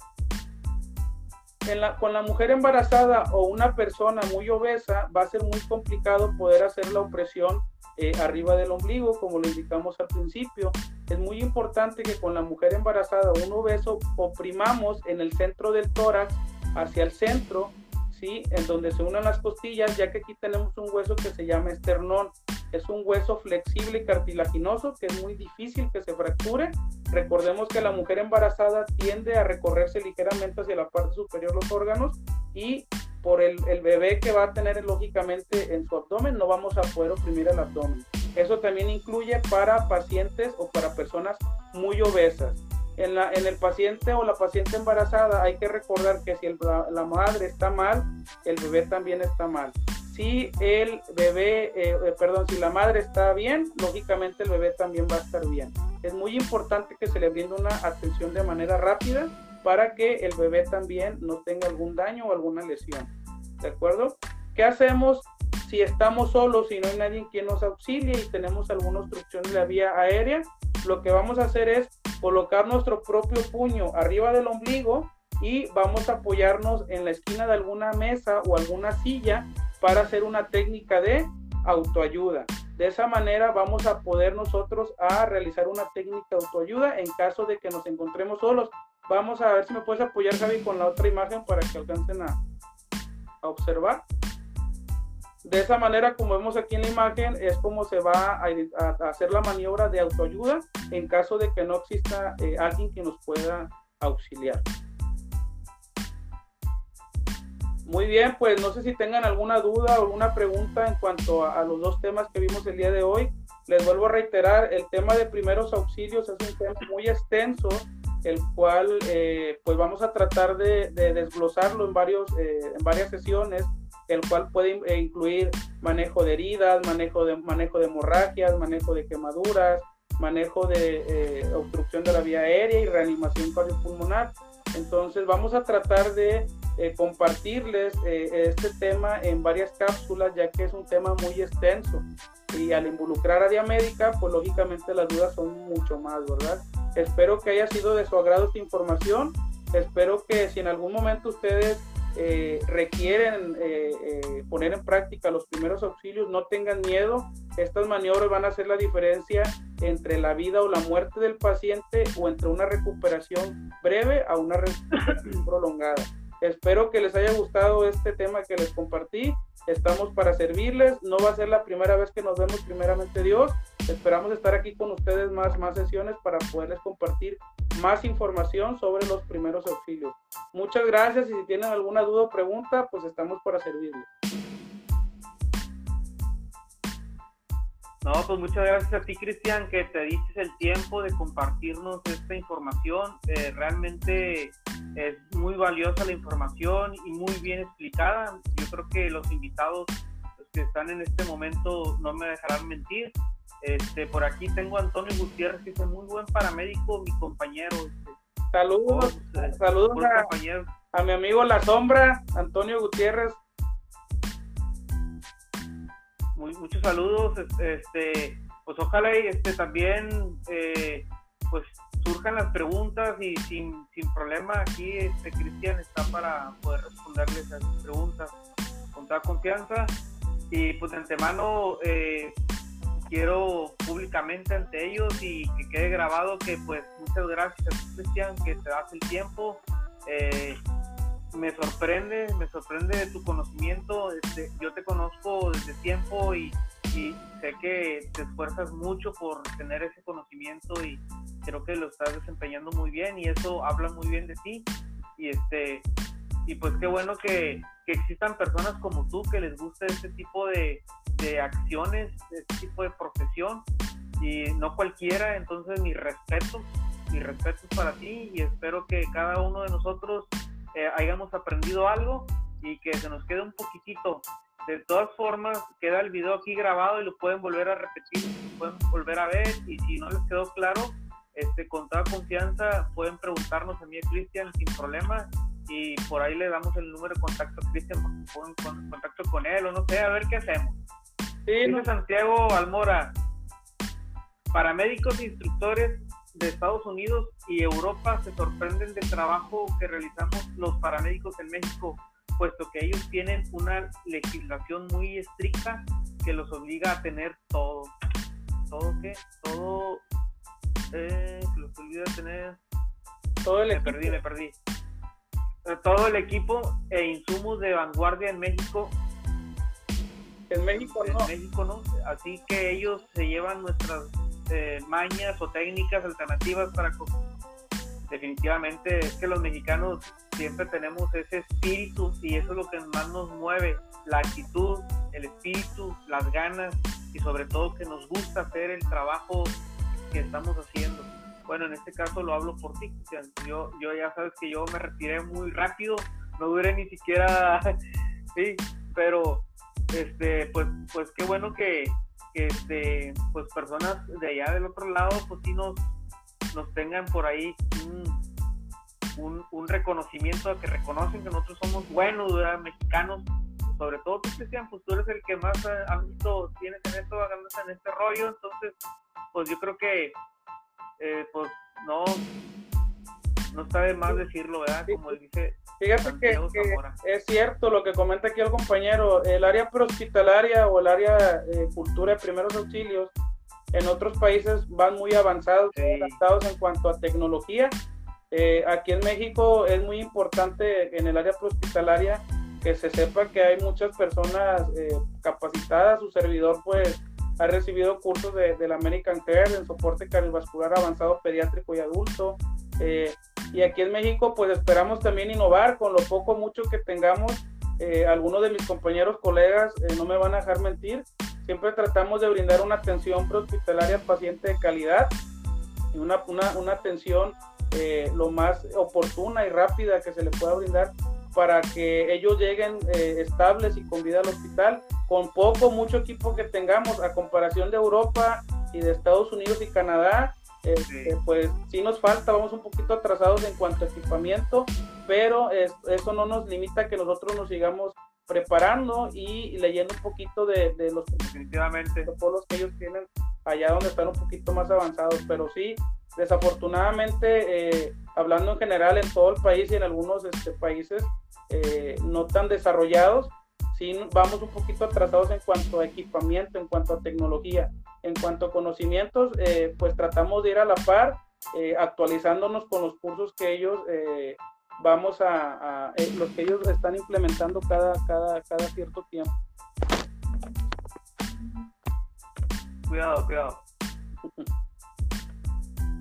Con la mujer embarazada o una persona muy obesa va a ser muy complicado poder hacer la opresión eh, arriba del ombligo, como lo indicamos al principio. Es muy importante que con la mujer embarazada o un obeso oprimamos en el centro del tórax hacia el centro ¿sí? En donde se unan las costillas, ya que aquí tenemos un hueso que se llama esternón. Es un hueso flexible y cartilaginoso que es muy difícil que se fracture. Recordemos que la mujer embarazada tiende a recorrerse ligeramente hacia la parte superior los órganos y por el, el bebé que va a tener lógicamente en su abdomen no vamos a poder oprimir el abdomen. Eso también incluye para pacientes o para personas muy obesas en, la, en el paciente o la paciente embarazada hay que recordar que si la, madre está mal, el bebé también está mal. Si el bebé, eh, eh, perdón, si la madre está bien, lógicamente el bebé también va a estar bien. Es muy importante que se le brinde una atención de manera rápida para que el bebé también no tenga algún daño o alguna lesión. ¿De acuerdo? ¿Qué hacemos si estamos solos y no hay nadie quien nos auxilie y tenemos alguna obstrucción de la vía aérea? Lo que vamos a hacer es colocar nuestro propio puño arriba del ombligo y vamos a apoyarnos en la esquina de alguna mesa o alguna silla para hacer una técnica de autoayuda. De esa manera vamos a poder nosotros a realizar una técnica de autoayuda en caso de que nos encontremos solos. Vamos a ver si me puedes apoyar, Javi, con la otra imagen para que alcancen a, observar. De esa manera, como vemos aquí en la imagen, es como se va a, hacer la maniobra de autoayuda en caso de que no exista eh, alguien que nos pueda auxiliar. Muy bien, pues no sé si tengan alguna duda o alguna pregunta en cuanto a, los dos temas que vimos el día de hoy. Les vuelvo a reiterar, el tema de primeros auxilios es un tema muy extenso, el cual eh, pues vamos a tratar de, desglosarlo en, varios, eh, en varias sesiones el cual puede incluir manejo de heridas, manejo de, manejo de hemorragias, manejo de quemaduras, manejo de eh, obstrucción de la vía aérea y reanimación cardiopulmonar. Entonces vamos a tratar de eh, compartirles eh, este tema en varias cápsulas, ya que es un tema muy extenso. Y al involucrar a Diamédica, pues lógicamente las dudas son mucho más, ¿verdad? Espero que haya sido de su agrado esta información. Espero que si en algún momento ustedes eh, requieren eh, eh, poner en práctica los primeros auxilios, no tengan miedo. Estas maniobras van a hacer la diferencia entre la vida o la muerte del paciente o entre una recuperación breve a una recuperación prolongada. Espero que les haya gustado este tema que les compartí. Estamos para servirles. No va a ser la primera vez que nos vemos, primeramente Dios. Esperamos estar aquí con ustedes más, más sesiones para poderles compartir más información sobre los primeros auxilios. Muchas gracias y si tienen alguna duda o pregunta, pues estamos para servirles. No, pues muchas gracias a ti, Cristian, que te diste el tiempo de compartirnos esta información. Eh, realmente es muy valiosa la información y muy bien explicada. Yo creo que los invitados que están en este momento no me dejarán mentir. Este, por aquí tengo a Antonio Gutiérrez, que es un muy buen paramédico, mi compañero. Este, saludos, saludos a, a mi amigo La Sombra, Antonio Gutiérrez, muchos saludos, este, pues ojalá y este también eh, pues surjan las preguntas y sin, sin problema aquí este Cristian está para poder responderles a sus preguntas con toda confianza y pues de antemano eh, quiero públicamente ante ellos y que quede grabado que pues muchas gracias Cristian que te das el tiempo eh, me sorprende, me sorprende tu conocimiento. Este, yo te conozco desde tiempo y, sé que te esfuerzas mucho por tener ese conocimiento y creo que lo estás desempeñando muy bien y eso habla muy bien de ti. Y este y pues qué bueno que, existan personas como tú que les guste este tipo de, de acciones, este tipo de profesión y no cualquiera. Entonces mi respeto, mi respeto es para ti y espero que cada uno de nosotros eh, hayamos aprendido algo y que se nos quede un poquitito. De todas formas, queda el video aquí grabado y lo pueden volver a repetir, pueden volver a ver y si no les quedó claro, este, con toda confianza pueden preguntarnos a mí, a Cristian, sin problema y por ahí le damos el número de contacto a Cristian, con, contacto con él o no sé, a ver qué hacemos. Sí, Santiago Almora, paramédicos e instructores de Estados Unidos y Europa se sorprenden del trabajo que realizamos los paramédicos en México, puesto que ellos tienen una legislación muy estricta que los obliga a tener todo. ¿Todo qué? Todo. Eh, los obliga a tener. Todo el me perdí, me perdí. Todo el equipo e insumos de vanguardia en México. En México no. En México no. Así que ellos se llevan nuestras eh, mañas o técnicas alternativas para definitivamente es que los mexicanos siempre tenemos ese espíritu y eso es lo que más nos mueve, la actitud, el espíritu, las ganas y sobre todo que nos gusta hacer el trabajo que estamos haciendo. Bueno, en este caso lo hablo por ti, yo, yo ya sabes que yo me retiré muy rápido, no duré ni siquiera, sí, pero este, pues, pues qué bueno que, este, pues personas de allá del otro lado pues sí nos, nos tengan por ahí un, un, reconocimiento que reconocen que nosotros somos buenos, mexicanos, sobre todo que Cristian, pues tú eres el que más ámbito tienes en esto, en este rollo, entonces pues yo creo que eh, pues no no está de más decirlo, ¿verdad? Como él dice, Fíjate que, es cierto lo que comenta aquí el compañero, el área prehospitalaria o el área de cultura de primeros auxilios en otros países van muy avanzados, adaptados en cuanto a tecnología. Eh, aquí en México es muy importante en el área prehospitalaria que se sepa que hay muchas personas eh, capacitadas, su servidor pues ha recibido cursos de, del American Care en soporte cardiovascular avanzado pediátrico y adulto. Eh, y aquí en México, pues esperamos también innovar con lo poco mucho que tengamos. Eh, algunos de mis compañeros, colegas, eh, no me van a dejar mentir. Siempre tratamos de brindar una atención prehospitalaria al paciente de calidad y una, una, una atención eh, lo más oportuna y rápida que se le pueda brindar para que ellos lleguen estables y con vida al hospital, con poco, mucho equipo que tengamos, a comparación de Europa y de Estados Unidos y Canadá. Este, pues sí nos falta, vamos un poquito atrasados en cuanto a equipamiento, pero eso no nos limita a que nosotros nos sigamos preparando y leyendo un poquito de, los definitivamente protocolos que ellos tienen allá donde están un poquito más avanzados, pero sí, desafortunadamente, eh, hablando en general en todo el país y en algunos este, países eh, no tan desarrollados, sí vamos un poquito atrasados en cuanto a equipamiento, en cuanto a tecnología, en cuanto a conocimientos, eh, pues tratamos de ir a la par, actualizándonos con los cursos que ellos vamos a, los que ellos están implementando cada, cada, cada cierto tiempo. Cuidado, cuidado.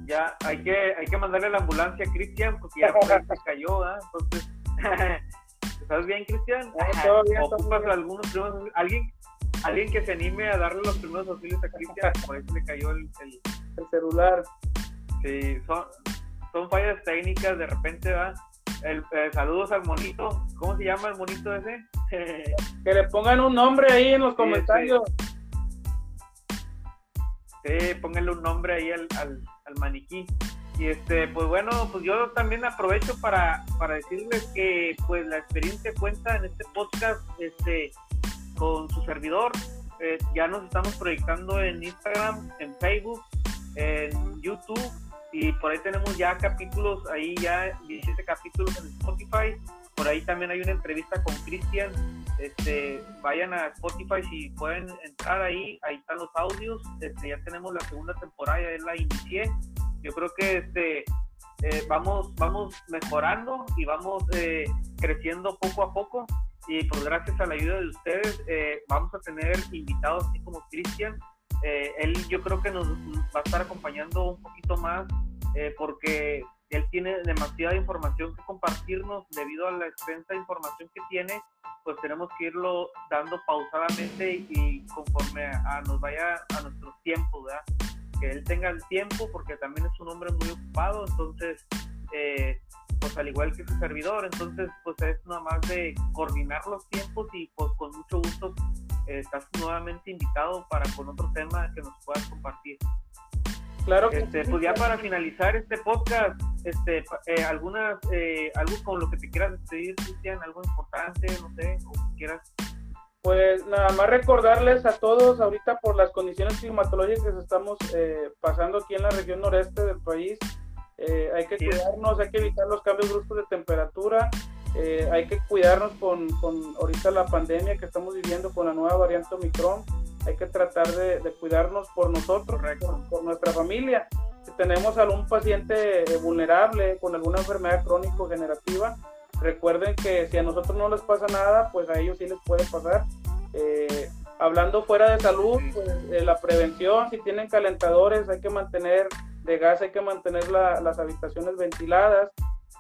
ya hay que hay que mandarle la ambulancia a Cristian porque ya se cayó, ¿ah? Entonces, ¿estás bien, Cristian? ¿Ocupas algunos primeros, alguien alguien que se anime a darle los primeros auxilios a Cristian? Por eso le cayó el, el, celular. Sí, son, son fallas técnicas, de repente va. El, eh, saludos al monito. ¿Cómo se llama el monito ese? que le pongan un nombre ahí en los comentarios. Sí, pónganle un nombre ahí al, al, maniquí. Y este, pues bueno, pues yo también aprovecho para, para decirles que pues la experiencia cuenta en este podcast este, con su servidor. Eh, ya nos estamos proyectando en Instagram, en Facebook, en YouTube y por ahí tenemos ya capítulos, ahí ya 17 capítulos en Spotify. Por ahí también hay una entrevista con Cristian este, vayan a Spotify si pueden entrar ahí, ahí están los audios, este, ya tenemos la segunda temporada, ya la inicié, yo creo que este, eh, vamos, vamos mejorando y vamos eh, creciendo poco a poco. Y pues gracias a la ayuda de ustedes eh, vamos a tener invitados así como Cristian, él yo creo que nos va a estar acompañando un poquito más porque él tiene demasiada información que compartirnos. Debido a la extensa información que tiene pues tenemos que irlo dando pausadamente y conforme a, nos vaya a nuestro tiempo, ¿verdad? Que él tenga el tiempo porque también es un hombre muy ocupado, entonces, eh, pues al igual que su servidor, entonces pues es nada más de coordinar los tiempos y pues con mucho gusto eh, estás nuevamente invitado para con otro tema que nos puedas compartir. Claro que este, Pues ya para finalizar este podcast, este, eh, algunas, eh, algo con lo que te quieras despedir, Cristian, algo importante, no sé, o quieras. Pues nada más recordarles a todos ahorita por las condiciones climatológicas que estamos eh, pasando aquí en la región noreste del país, hay que cuidarnos, hay que evitar los cambios bruscos de temperatura, hay que cuidarnos con, con ahorita la pandemia que estamos viviendo con la nueva variante Omicron hay que tratar de, cuidarnos por nosotros, por, nuestra familia. Si tenemos algún paciente vulnerable con alguna enfermedad crónico-generativa, recuerden que si a nosotros no les pasa nada, pues a ellos sí les puede pasar. Eh, hablando fuera de salud, pues, eh, la prevención, si tienen calentadores, hay que mantener de gas, hay que mantener las habitaciones ventiladas.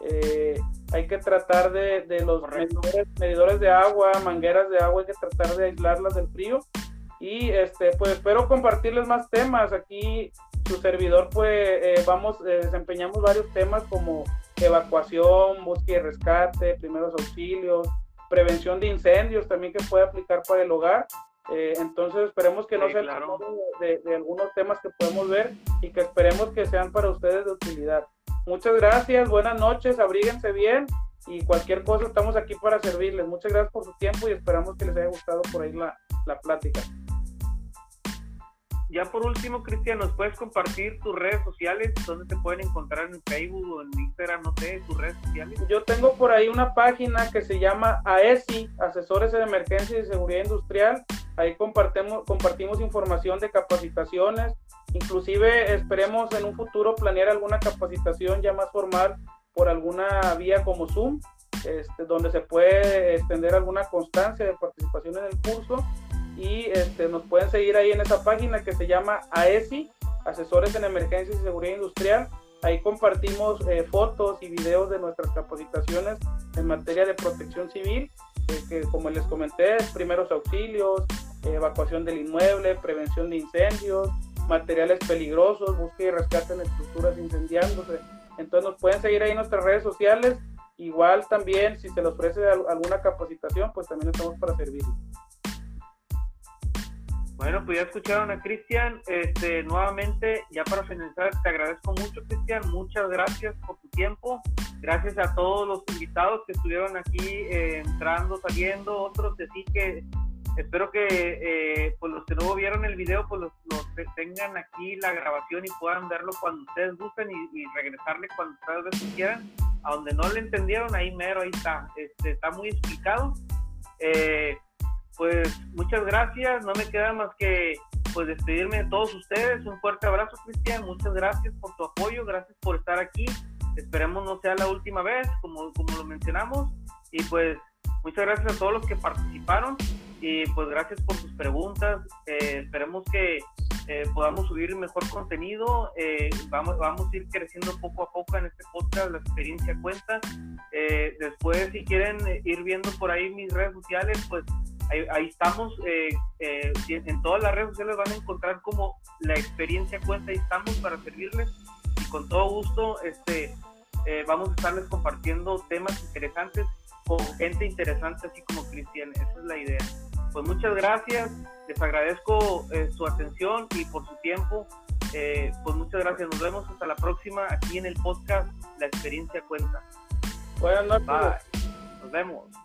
Eh, hay que tratar de, de los medidores, medidores, de agua, mangueras de agua, hay que tratar de aislarlas del frío y este, pues espero compartirles más temas. Aquí su servidor, pues eh, vamos, eh, desempeñamos varios temas como evacuación, búsqueda y rescate, primeros auxilios, prevención de incendios también que puede aplicar para el hogar. Eh, entonces esperemos que no sea claro. de, de, algunos temas que podemos ver y que esperemos que sean para ustedes de utilidad. Muchas gracias, buenas noches, abríguense bien y cualquier cosa estamos aquí para servirles. Muchas gracias por su tiempo y esperamos que les haya gustado por ahí la, la plática ya por último, Cristian, ¿nos puedes compartir tus redes sociales? ¿Dónde te pueden encontrar en Facebook o en Instagram? No sé, tus redes sociales. Yo tengo por ahí una página que se llama AESI, Asesores en Emergencia y Seguridad Industrial. Ahí compartimos, compartimos información de capacitaciones. Inclusive esperemos en un futuro planear alguna capacitación ya más formal por alguna vía como Zoom, este, donde se puede extender alguna constancia de participación en el curso y este, nos pueden seguir ahí en esa página que se llama AESI, Asesores en Emergencias y Seguridad Industrial. Ahí compartimos eh, fotos y videos de nuestras capacitaciones en materia de protección civil, eh, que como les comenté, primeros auxilios, evacuación del inmueble, prevención de incendios, materiales peligrosos, búsqueda y rescate en estructuras incendiándose. Entonces nos pueden seguir ahí en nuestras redes sociales. Igual también, si se les ofrece alguna capacitación, pues también estamos para servirles. Bueno, pues ya escucharon a Cristian. Este, nuevamente, ya para finalizar, te agradezco mucho, Cristian. Muchas gracias por tu tiempo. Gracias a todos los invitados que estuvieron aquí eh, entrando, saliendo, otros de sí que espero que eh, pues los que no vieron el video, pues los, los, tengan aquí la grabación y puedan verlo cuando ustedes gusten y, regresarle cuando ustedes quieran. A donde no le entendieron, ahí mero, ahí está. Este, está muy explicado. Eh, pues muchas gracias, no me queda más que pues despedirme de todos ustedes, un fuerte abrazo Cristian, muchas gracias por tu apoyo, gracias por estar aquí, esperemos no sea la última vez, como, como lo mencionamos, y pues muchas gracias a todos los que participaron, y pues gracias por sus preguntas, eh, esperemos que eh, podamos subir mejor contenido, eh, vamos, vamos a ir creciendo poco a poco en este podcast, la experiencia cuenta, después si quieren ir viendo por ahí mis redes sociales, pues ahí, estamos, eh, eh, en todas las redes sociales van a encontrar como la experiencia cuenta, ahí estamos para servirles y con todo gusto este, eh, vamos a estarles compartiendo temas interesantes con gente interesante así como Cristian, esa es la idea. Pues muchas gracias, les agradezco su atención y por su tiempo. pues muchas gracias, nos vemos hasta la próxima aquí en el podcast La experiencia cuenta. Buenas noches. Nos vemos.